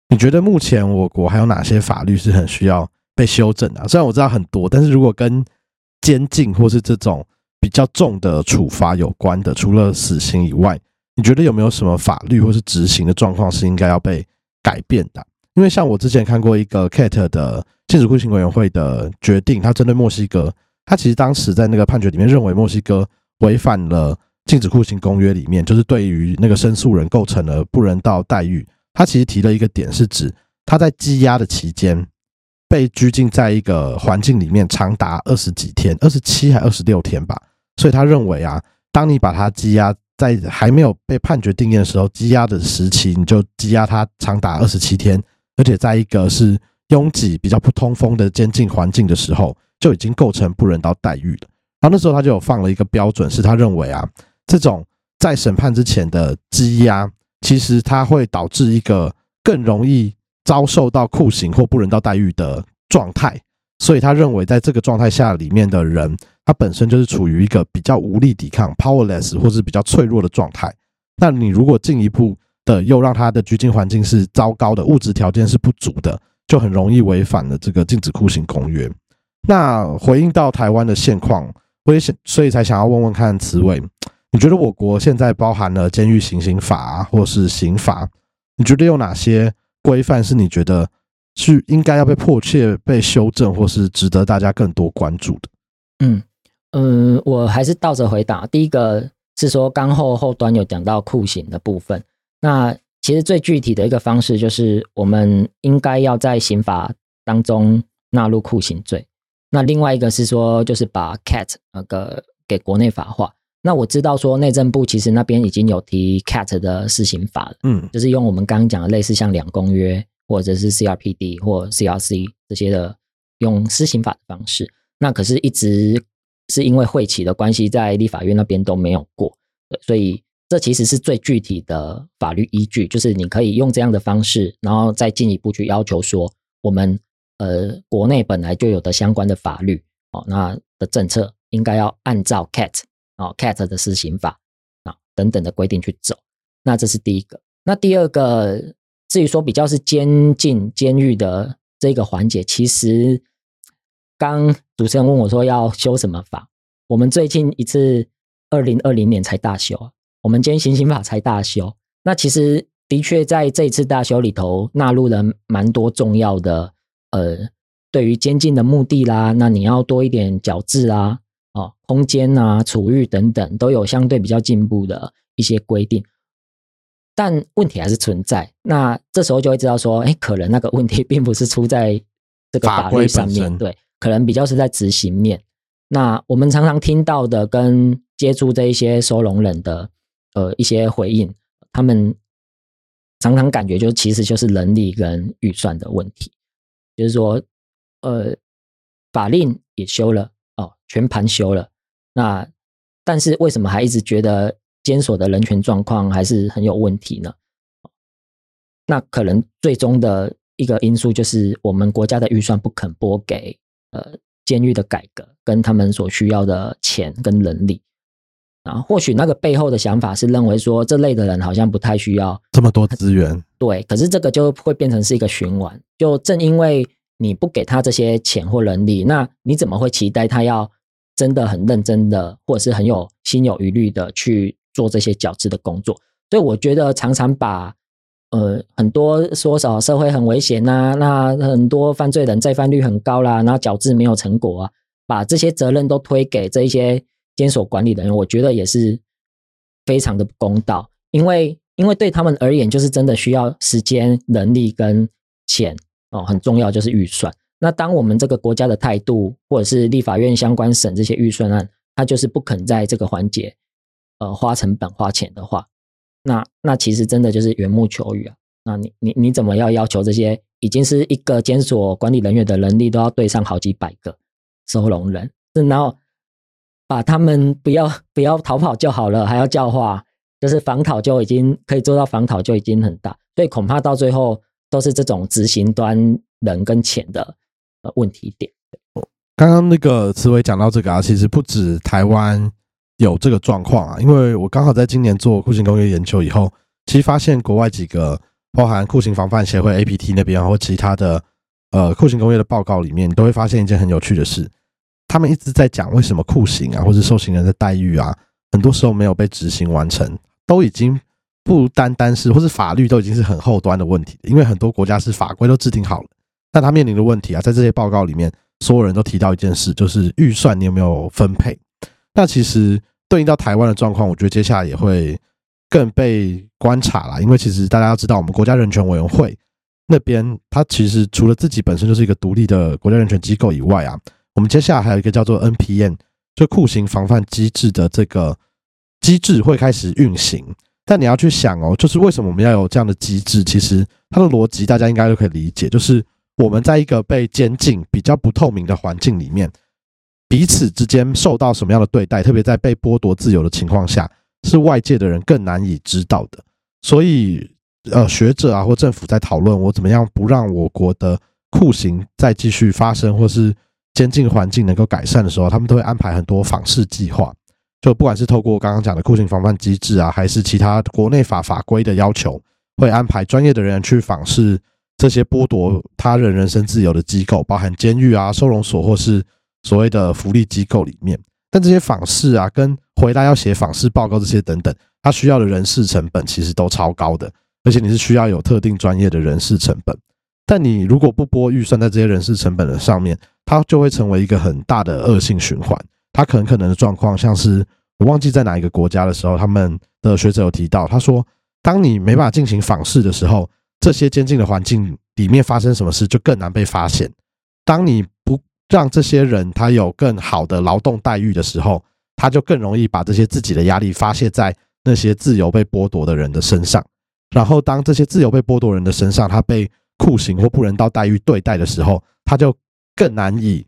你觉得目前我国还有哪些法律是很需要被修正的？虽然我知道很多，但是如果跟监禁或是这种比较重的处罚有关的，除了死刑以外，你觉得有没有什么法律或是执行的状况是应该要被改变的？因为像我之前看过一个 CAT 的禁止酷刑委员会的决定，它针对墨西哥，他其实当时在那个判决里面认为墨西哥违反了禁止酷刑公约里面，就是对于那个申诉人构成了不人道待遇。他其实提了一个点，是指他在羁押的期间被拘禁在一个环境里面长达二十几天，二十七还二十六天吧。所以他认为啊，当你把他羁押在还没有被判决定谳的时候，羁押的时期你就羁押他长达二十七天，而且在一个是拥挤、比较不通风的监禁环境的时候，就已经构成不人道待遇了。然后那时候他就有放了一个标准，是他认为啊，这种在审判之前的羁押。其实它会导致一个更容易遭受到酷刑或不人道待遇的状态，所以他认为在这个状态下里面的人，他本身就是处于一个比较无力抵抗 （powerless） 或是比较脆弱的状态。那你如果进一步的又让他的拘禁环境是糟糕的，物质条件是不足的，就很容易违反了这个禁止酷刑公约。那回应到台湾的现况，我也想，所以才想要问问看慈伟。你觉得我国现在包含了监狱行刑法或是刑法？你觉得有哪些规范是你觉得是应该要被迫切被修正，或是值得大家更多关注的？嗯嗯，我还是倒着回答。第一个是说，刚后后端有讲到酷刑的部分。那其实最具体的一个方式就是，我们应该要在刑法当中纳入酷刑罪。那另外一个是说，就是把 cat 那个给国内法化。那我知道说内政部其实那边已经有提 CAT 的施行法了，嗯，就是用我们刚刚讲的类似像两公约或者是 CRPD 或 CRC 这些的用施行法的方式。那可是一直是因为会期的关系，在立法院那边都没有过，所以这其实是最具体的法律依据，就是你可以用这样的方式，然后再进一步去要求说，我们呃国内本来就有的相关的法律哦，那的政策应该要按照 CAT。哦，cat 的施行法啊等等的规定去走，那这是第一个。那第二个，至于说比较是监禁监狱的这个环节，其实刚主持人问我说要修什么法，我们最近一次二零二零年才大修，我们今天行刑法才大修。那其实的确在这一次大修里头纳入了蛮多重要的，呃，对于监禁的目的啦，那你要多一点矫治啊。哦，空间啊、处遇等等都有相对比较进步的一些规定，但问题还是存在。那这时候就会知道说，哎，可能那个问题并不是出在这个法律上面，对，可能比较是在执行面。那我们常常听到的跟接触这一些收容人的呃一些回应，他们常常感觉就其实就是人力跟预算的问题，就是说，呃，法令也修了。哦，全盘修了，那但是为什么还一直觉得监所的人权状况还是很有问题呢？那可能最终的一个因素就是我们国家的预算不肯拨给呃监狱的改革跟他们所需要的钱跟人力啊。或许那个背后的想法是认为说这类的人好像不太需要这么多资源，对。可是这个就会变成是一个循环，就正因为。你不给他这些钱或能力，那你怎么会期待他要真的很认真的，或者是很有心有余力的去做这些矫治的工作？所以我觉得常常把呃很多说什么社会很危险呐，那很多犯罪人再犯率很高啦，然后矫治没有成果啊，把这些责任都推给这一些监所管理的人，我觉得也是非常的不公道，因为因为对他们而言，就是真的需要时间、能力跟钱。哦，很重要就是预算。那当我们这个国家的态度，或者是立法院相关审这些预算案，他就是不肯在这个环节，呃，花成本花钱的话，那那其实真的就是缘木求鱼啊。那你你你怎么要要求这些已经是一个监所管理人员的能力都要对上好几百个收容人，然后把他们不要不要逃跑就好了，还要教化，就是防讨就已经可以做到防讨就已经很大，所以恐怕到最后都是这种执行端人跟钱的呃问题点。刚刚那个慈伟讲到这个啊，其实不止台湾有这个状况啊，因为我刚好在今年做酷刑工业研究以后，其实发现国外几个。包含酷刑防范协会 APT 那边或其他的呃酷刑工业的报告里面，都会发现一件很有趣的事，他们一直在讲为什么酷刑啊或者受刑人的待遇啊，很多时候没有被执行完成，都已经不单单是或是法律都已经是很后端的问题，因为很多国家是法规都制定好了，但他面临的问题啊，在这些报告里面，所有人都提到一件事，就是预算你有没有分配？那其实对应到台湾的状况，我觉得接下来也会。更被观察了，因为其实大家要知道，我们国家人权委员会那边，它其实除了自己本身就是一个独立的国家人权机构以外啊，我们接下来还有一个叫做 NPN，就酷刑防范机制的这个机制会开始运行。但你要去想哦，就是为什么我们要有这样的机制？其实它的逻辑大家应该都可以理解，就是我们在一个被监禁比较不透明的环境里面，彼此之间受到什么样的对待，特别在被剥夺自由的情况下。是外界的人更难以知道的，所以呃，学者啊或政府在讨论我怎么样不让我国的酷刑再继续发生，或是监禁环境能够改善的时候，他们都会安排很多访视计划。就不管是透过刚刚讲的酷刑防范机制啊，还是其他国内法法规的要求，会安排专业的人去访视这些剥夺他人人身自由的机构，包含监狱啊、收容所或是所谓的福利机构里面。但这些访视啊，跟回来要写访视报告这些等等，它需要的人事成本其实都超高的，而且你是需要有特定专业的人事成本。但你如果不拨预算在这些人事成本的上面，它就会成为一个很大的恶性循环。他可能可能的状况，像是我忘记在哪一个国家的时候，他们的学者有提到，他说，当你没办法进行访视的时候，这些监禁的环境里面发生什么事就更难被发现。当你不让这些人他有更好的劳动待遇的时候，他就更容易把这些自己的压力发泄在那些自由被剥夺的人的身上。然后，当这些自由被剥夺人的身上，他被酷刑或不人道待遇对待的时候，他就更难以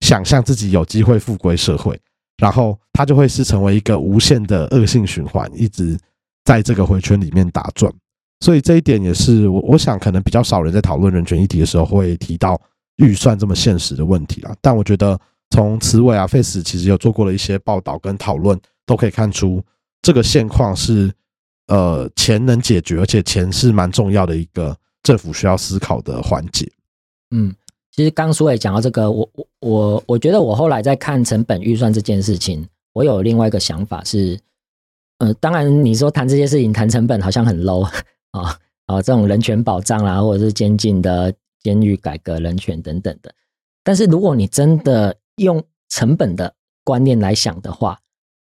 想象自己有机会复归社会。然后，他就会是成为一个无限的恶性循环，一直在这个回圈里面打转。所以，这一点也是我我想可能比较少人在讨论人权议题的时候会提到。预算这么现实的问题啦，但我觉得从慈伟啊、Face 其实有做过了一些报道跟讨论，都可以看出这个现况是呃钱能解决，而且钱是蛮重要的一个政府需要思考的环节。嗯，其实刚苏伟讲到这个，我我我我觉得我后来在看成本预算这件事情，我有另外一个想法是，呃，当然你说谈这些事情谈成本好像很 low 啊啊，这种人权保障啦，或者是监禁的。监狱改革、人权等等的，但是如果你真的用成本的观念来想的话，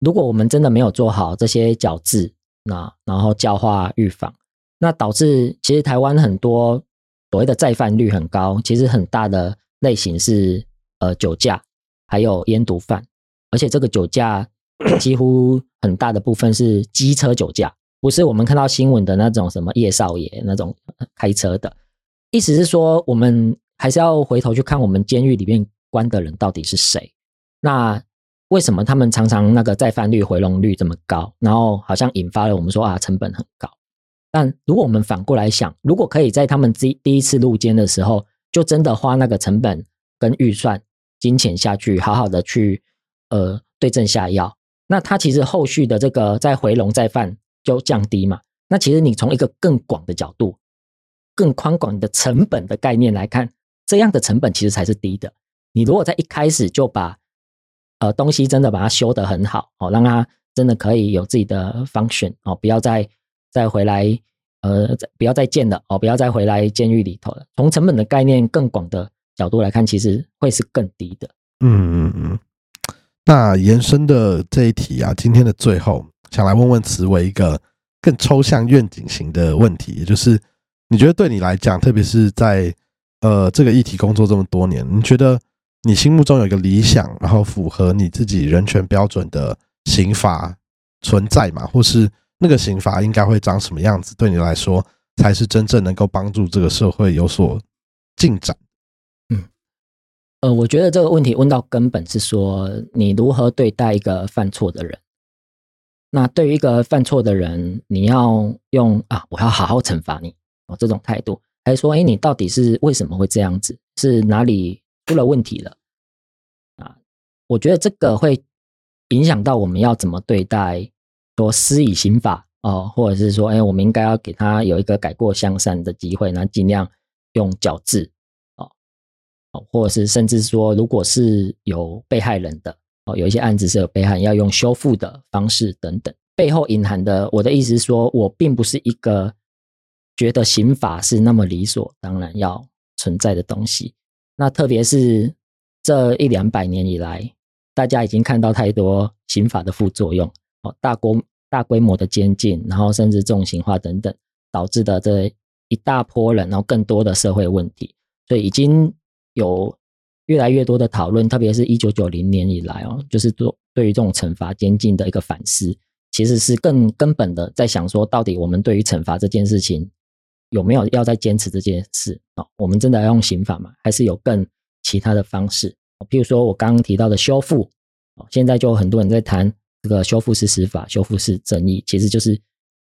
如果我们真的没有做好这些矫治，那然后教化预防，那导致其实台湾很多所谓的再犯率很高，其实很大的类型是呃酒驾，还有烟毒犯，而且这个酒驾 几乎很大的部分是机车酒驾，不是我们看到新闻的那种什么叶少爷那种开车的。意思是说，我们还是要回头去看我们监狱里面关的人到底是谁。那为什么他们常常那个再犯率、回笼率这么高？然后好像引发了我们说啊，成本很高。但如果我们反过来想，如果可以在他们第第一次入监的时候，就真的花那个成本跟预算、金钱下去，好好的去呃对症下药，那他其实后续的这个再回笼再犯就降低嘛。那其实你从一个更广的角度。更宽广的成本的概念来看，这样的成本其实才是低的。你如果在一开始就把呃东西真的把它修得很好哦，让它真的可以有自己的 function 哦，不要再再回来呃，不要再建了哦，不要再回来监狱里头了。从成本的概念更广的角度来看，其实会是更低的。嗯嗯嗯。那延伸的这一题啊，今天的最后想来问问慈伟一个更抽象愿景型的问题，也就是。你觉得对你来讲，特别是在呃这个议题工作这么多年，你觉得你心目中有一个理想，然后符合你自己人权标准的刑法存在吗？或是那个刑法应该会长什么样子？对你来说，才是真正能够帮助这个社会有所进展？呃，我觉得这个问题问到根本是说，你如何对待一个犯错的人？那对于一个犯错的人，你要用啊，我要好好惩罚你哦这种态度，还是说，哎，你到底是为什么会这样子？是哪里出了问题了？啊，我觉得这个会影响到我们要怎么对待，说施以刑法哦，或者是说，哎，我们应该要给他有一个改过向善的机会，那尽量用矫治。或者是甚至说，如果是有被害人的哦，有一些案子是有被害要用修复的方式等等，背后隐含的，我的意思是说，我并不是一个觉得刑法是那么理所当然要存在的东西。那特别是这一两百年以来，大家已经看到太多刑法的副作用哦，大规大规模的监禁，然后甚至重刑化等等，导致的这一大波人，然后更多的社会问题，所以已经。有越来越多的讨论，特别是一九九零年以来哦，就是做对于这种惩罚监禁的一个反思，其实是更根本的在想说，到底我们对于惩罚这件事情有没有要再坚持这件事啊？我们真的要用刑法吗？还是有更其他的方式？譬如说我刚刚提到的修复，现在就很多人在谈这个修复式司法、修复式正义，其实就是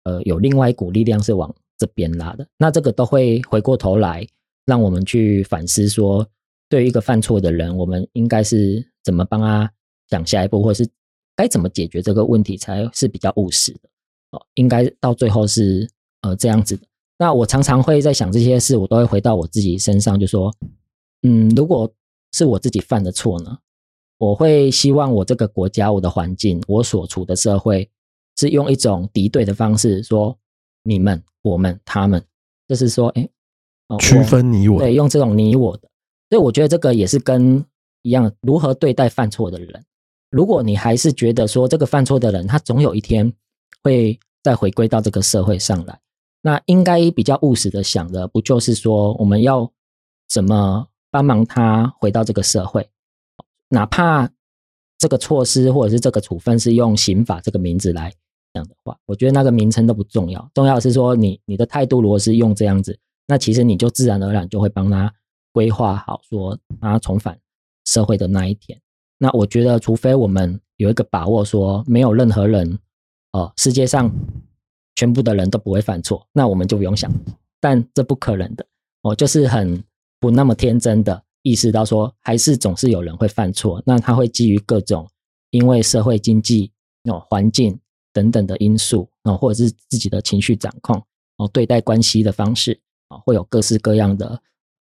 呃有另外一股力量是往这边拉的，那这个都会回过头来。让我们去反思说，对于一个犯错的人，我们应该是怎么帮他讲下一步，或是该怎么解决这个问题才是比较务实的哦。应该到最后是呃这样子的。那我常常会在想这些事，我都会回到我自己身上，就说，嗯，如果是我自己犯的错呢，我会希望我这个国家、我的环境、我所处的社会是用一种敌对的方式说你们、我们、他们，就是说，哎。区分你我，对，用这种你我的，所以我觉得这个也是跟一样，如何对待犯错的人。如果你还是觉得说这个犯错的人，他总有一天会再回归到这个社会上来，那应该比较务实的想的，不就是说我们要怎么帮忙他回到这个社会？哪怕这个措施或者是这个处分是用刑法这个名字来讲的话，我觉得那个名称都不重要，重要的是说你你的态度如果是用这样子。那其实你就自然而然就会帮他规划好，说他重返社会的那一天。那我觉得，除非我们有一个把握，说没有任何人，哦，世界上全部的人都不会犯错，那我们就不用想。但这不可能的，哦，就是很不那么天真的意识到说，还是总是有人会犯错。那他会基于各种因为社会经济、哦环境等等的因素，哦或者是自己的情绪掌控，哦对待关系的方式。啊，会有各式各样的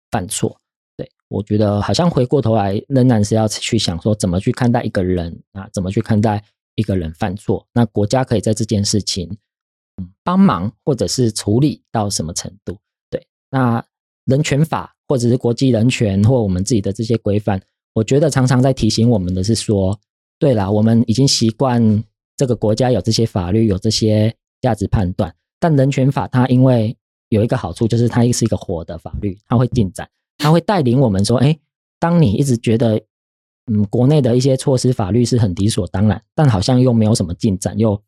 犯错，对我觉得好像回过头来仍然是要去想说怎么去看待一个人啊，怎么去看待一个人犯错，那国家可以在这件事情嗯帮忙或者是处理到什么程度？对，那人权法或者是国际人权或我们自己的这些规范，我觉得常常在提醒我们的是说，对啦，我们已经习惯这个国家有这些法律有这些价值判断，但人权法它因为有一个好处就是，它是一个活的法律，它会进展，它会带领我们说，哎，当你一直觉得，嗯，国内的一些措施法律是很理所当然，但好像又没有什么进展，又，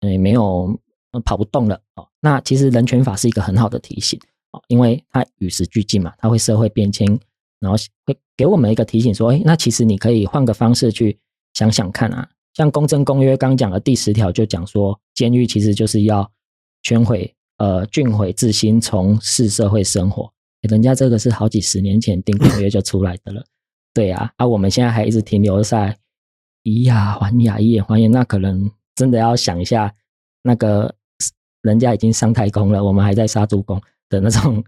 没有跑不动了哦。那其实人权法是一个很好的提醒哦，因为它与时俱进嘛，它会社会变迁，然后会给我们一个提醒说，哎，那其实你可以换个方式去想想看啊。像《公正公约》刚讲的第十条就讲说，监狱其实就是要全毁。呃，俊毁自新，从事社会生活，人家这个是好几十年前订公约就出来的了，对呀，而我们现在还一直停留在以牙还牙，以眼还眼，那可能真的要想一下，那个人家已经上太空了，我们还在杀猪工的那种。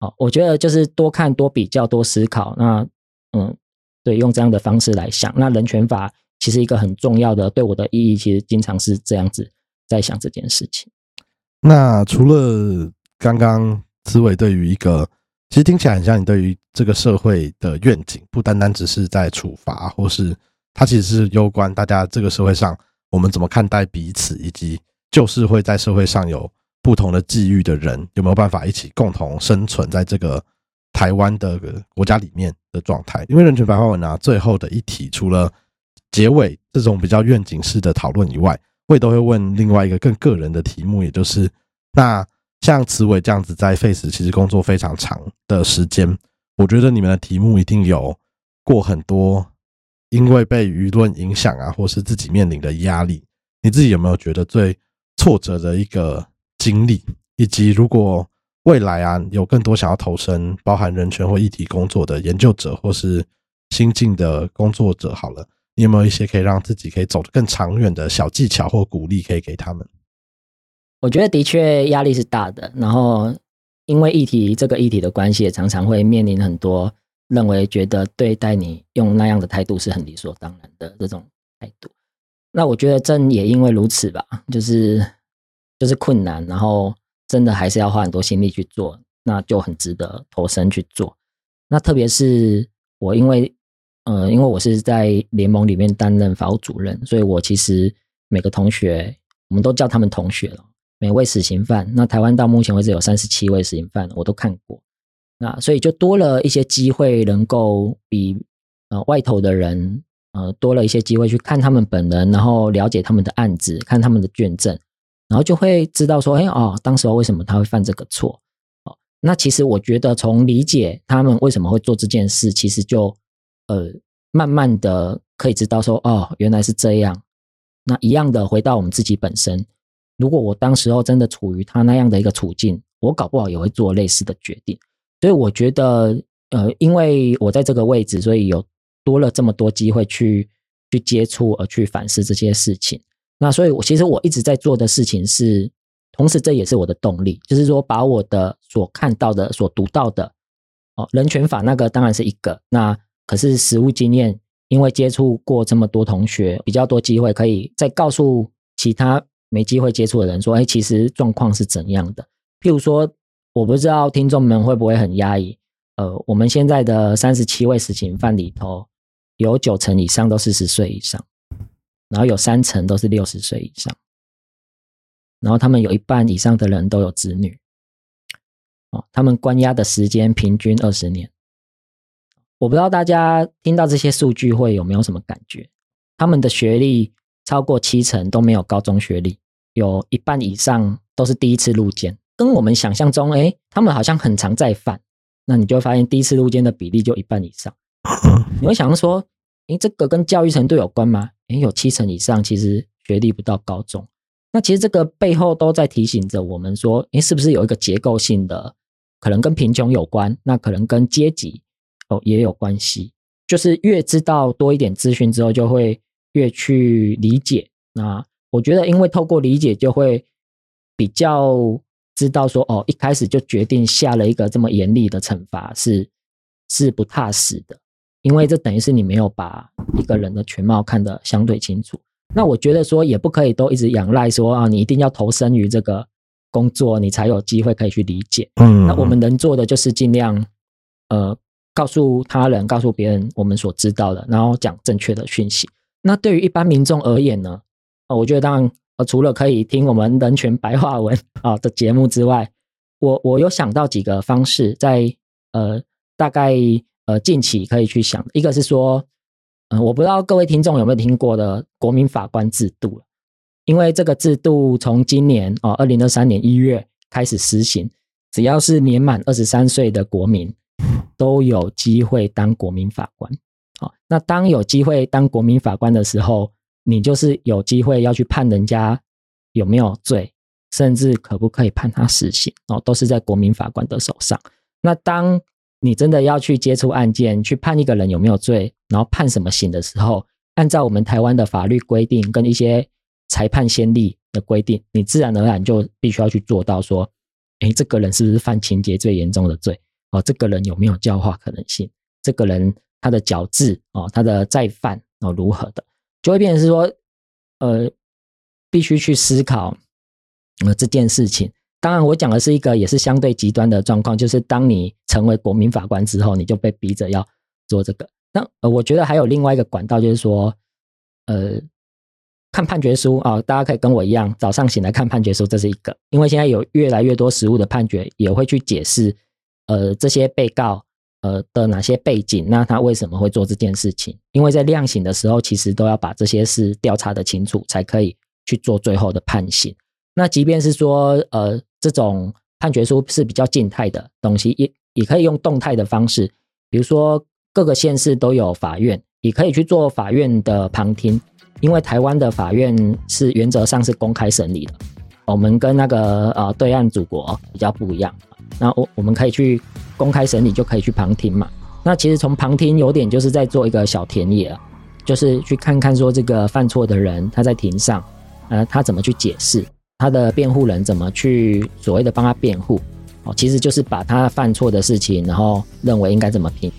哦，我觉得就是多看、多比较、多思考。那嗯，对，用这样的方式来想，那人权法其实一个很重要的，对我的意义，其实经常是这样子在想这件事情。那除了刚刚思伟对于一个，其实听起来很像你对于这个社会的愿景，不单单只是在处罚，或是它其实是攸关大家这个社会上我们怎么看待彼此，以及就是会在社会上有不同的际遇的人有没有办法一起共同生存在这个台湾的国家里面的状态。因为人权白话文啊，最后的一题除了结尾这种比较愿景式的讨论以外，我也都会问另外一个更个人的题目，也就是那像慈伟这样子在 Face 其实工作非常长的时间，我觉得你们的题目一定有过很多因为被舆论影响啊，或是自己面临的压力。你自己有没有觉得最挫折的一个经历？以及如果未来啊有更多想要投身包含人权或议题工作的研究者或是新进的工作者，好了。你有没有一些可以让自己可以走得更长远的小技巧或鼓励可以给他们？我觉得的确压力是大的，然后因为议题这个议题的关系，也常常会面临很多认为觉得对待你用那样的态度是很理所当然的这种态度。那我觉得正也因为如此吧，就是就是困难，然后真的还是要花很多心力去做，那就很值得投身去做。那特别是我因为。呃，因为我是在联盟里面担任法务主任，所以我其实每个同学，我们都叫他们同学了。每位死刑犯，那台湾到目前为止有三十七位死刑犯，我都看过。那所以就多了一些机会，能够比呃外头的人呃多了一些机会去看他们本人，然后了解他们的案子，看他们的卷证，然后就会知道说，哎哦，当时候为什么他会犯这个错？哦，那其实我觉得从理解他们为什么会做这件事，其实就。呃，慢慢的可以知道说，哦，原来是这样。那一样的回到我们自己本身，如果我当时候真的处于他那样的一个处境，我搞不好也会做类似的决定。所以我觉得，呃，因为我在这个位置，所以有多了这么多机会去去接触，而去反思这些事情。那所以，我其实我一直在做的事情是，同时这也是我的动力，就是说把我的所看到的、所读到的，哦，人权法那个当然是一个那。可是实务经验，因为接触过这么多同学，比较多机会可以再告诉其他没机会接触的人说：“哎，其实状况是怎样的？”譬如说，我不知道听众们会不会很压抑。呃，我们现在的三十七位死刑犯里头，有九成以上都四十岁以上，然后有三成都是六十岁以上，然后他们有一半以上的人都有子女。哦，他们关押的时间平均二十年。我不知道大家听到这些数据会有没有什么感觉？他们的学历超过七成都没有高中学历，有一半以上都是第一次入监，跟我们想象中，哎，他们好像很常在犯。那你就会发现，第一次入监的比例就一半以上。你会想说，哎，这个跟教育程度有关吗？诶，有七成以上其实学历不到高中。那其实这个背后都在提醒着我们说，诶，是不是有一个结构性的，可能跟贫穷有关？那可能跟阶级。哦，也有关系，就是越知道多一点资讯之后，就会越去理解。那我觉得，因为透过理解，就会比较知道说，哦，一开始就决定下了一个这么严厉的惩罚，是是不踏实的，因为这等于是你没有把一个人的全貌看得相对清楚。那我觉得说，也不可以都一直仰赖说啊，你一定要投身于这个工作，你才有机会可以去理解。嗯，那我们能做的就是尽量，呃。告诉他人，告诉别人我们所知道的，然后讲正确的讯息。那对于一般民众而言呢？啊，我觉得当然，呃，除了可以听我们人权白话文啊的节目之外，我我有想到几个方式，在呃大概呃近期可以去想。一个是说，嗯，我不知道各位听众有没有听过的国民法官制度，因为这个制度从今年哦二零二三年一月开始实行，只要是年满二十三岁的国民。都有机会当国民法官，好，那当有机会当国民法官的时候，你就是有机会要去判人家有没有罪，甚至可不可以判他死刑，哦，都是在国民法官的手上。那当你真的要去接触案件，去判一个人有没有罪，然后判什么刑的时候，按照我们台湾的法律规定跟一些裁判先例的规定，你自然而然就必须要去做到说，哎，这个人是不是犯情节最严重的罪？哦，这个人有没有教化可能性？这个人他的矫治哦，他的再犯哦如何的，就会变成是说，呃，必须去思考呃这件事情。当然，我讲的是一个也是相对极端的状况，就是当你成为国民法官之后，你就被逼着要做这个。那呃，我觉得还有另外一个管道，就是说，呃，看判决书啊，大家可以跟我一样，早上醒来看判决书，这是一个。因为现在有越来越多实务的判决也会去解释。呃这些被告呃的哪些背景，那他为什么会做这件事情？因为在量刑的时候，其实都要把这些事调查的清楚，才可以去做最后的判刑。那即便是说呃这种判决书是比较静态的东西，也也可以用动态的方式，比如说各个县市都有法院，也可以去做法院的旁听。因为台湾的法院是原则上是公开审理的，我们跟那个呃对岸祖国比较不一样。那我我们可以去公开审理，就可以去旁听嘛。那其实从旁听有点就是在做一个小田野，就是去看看说这个犯错的人他在庭上，呃，他怎么去解释，他的辩护人怎么去所谓的帮他辩护，哦，其实就是把他犯错的事情，然后认为应该怎么评。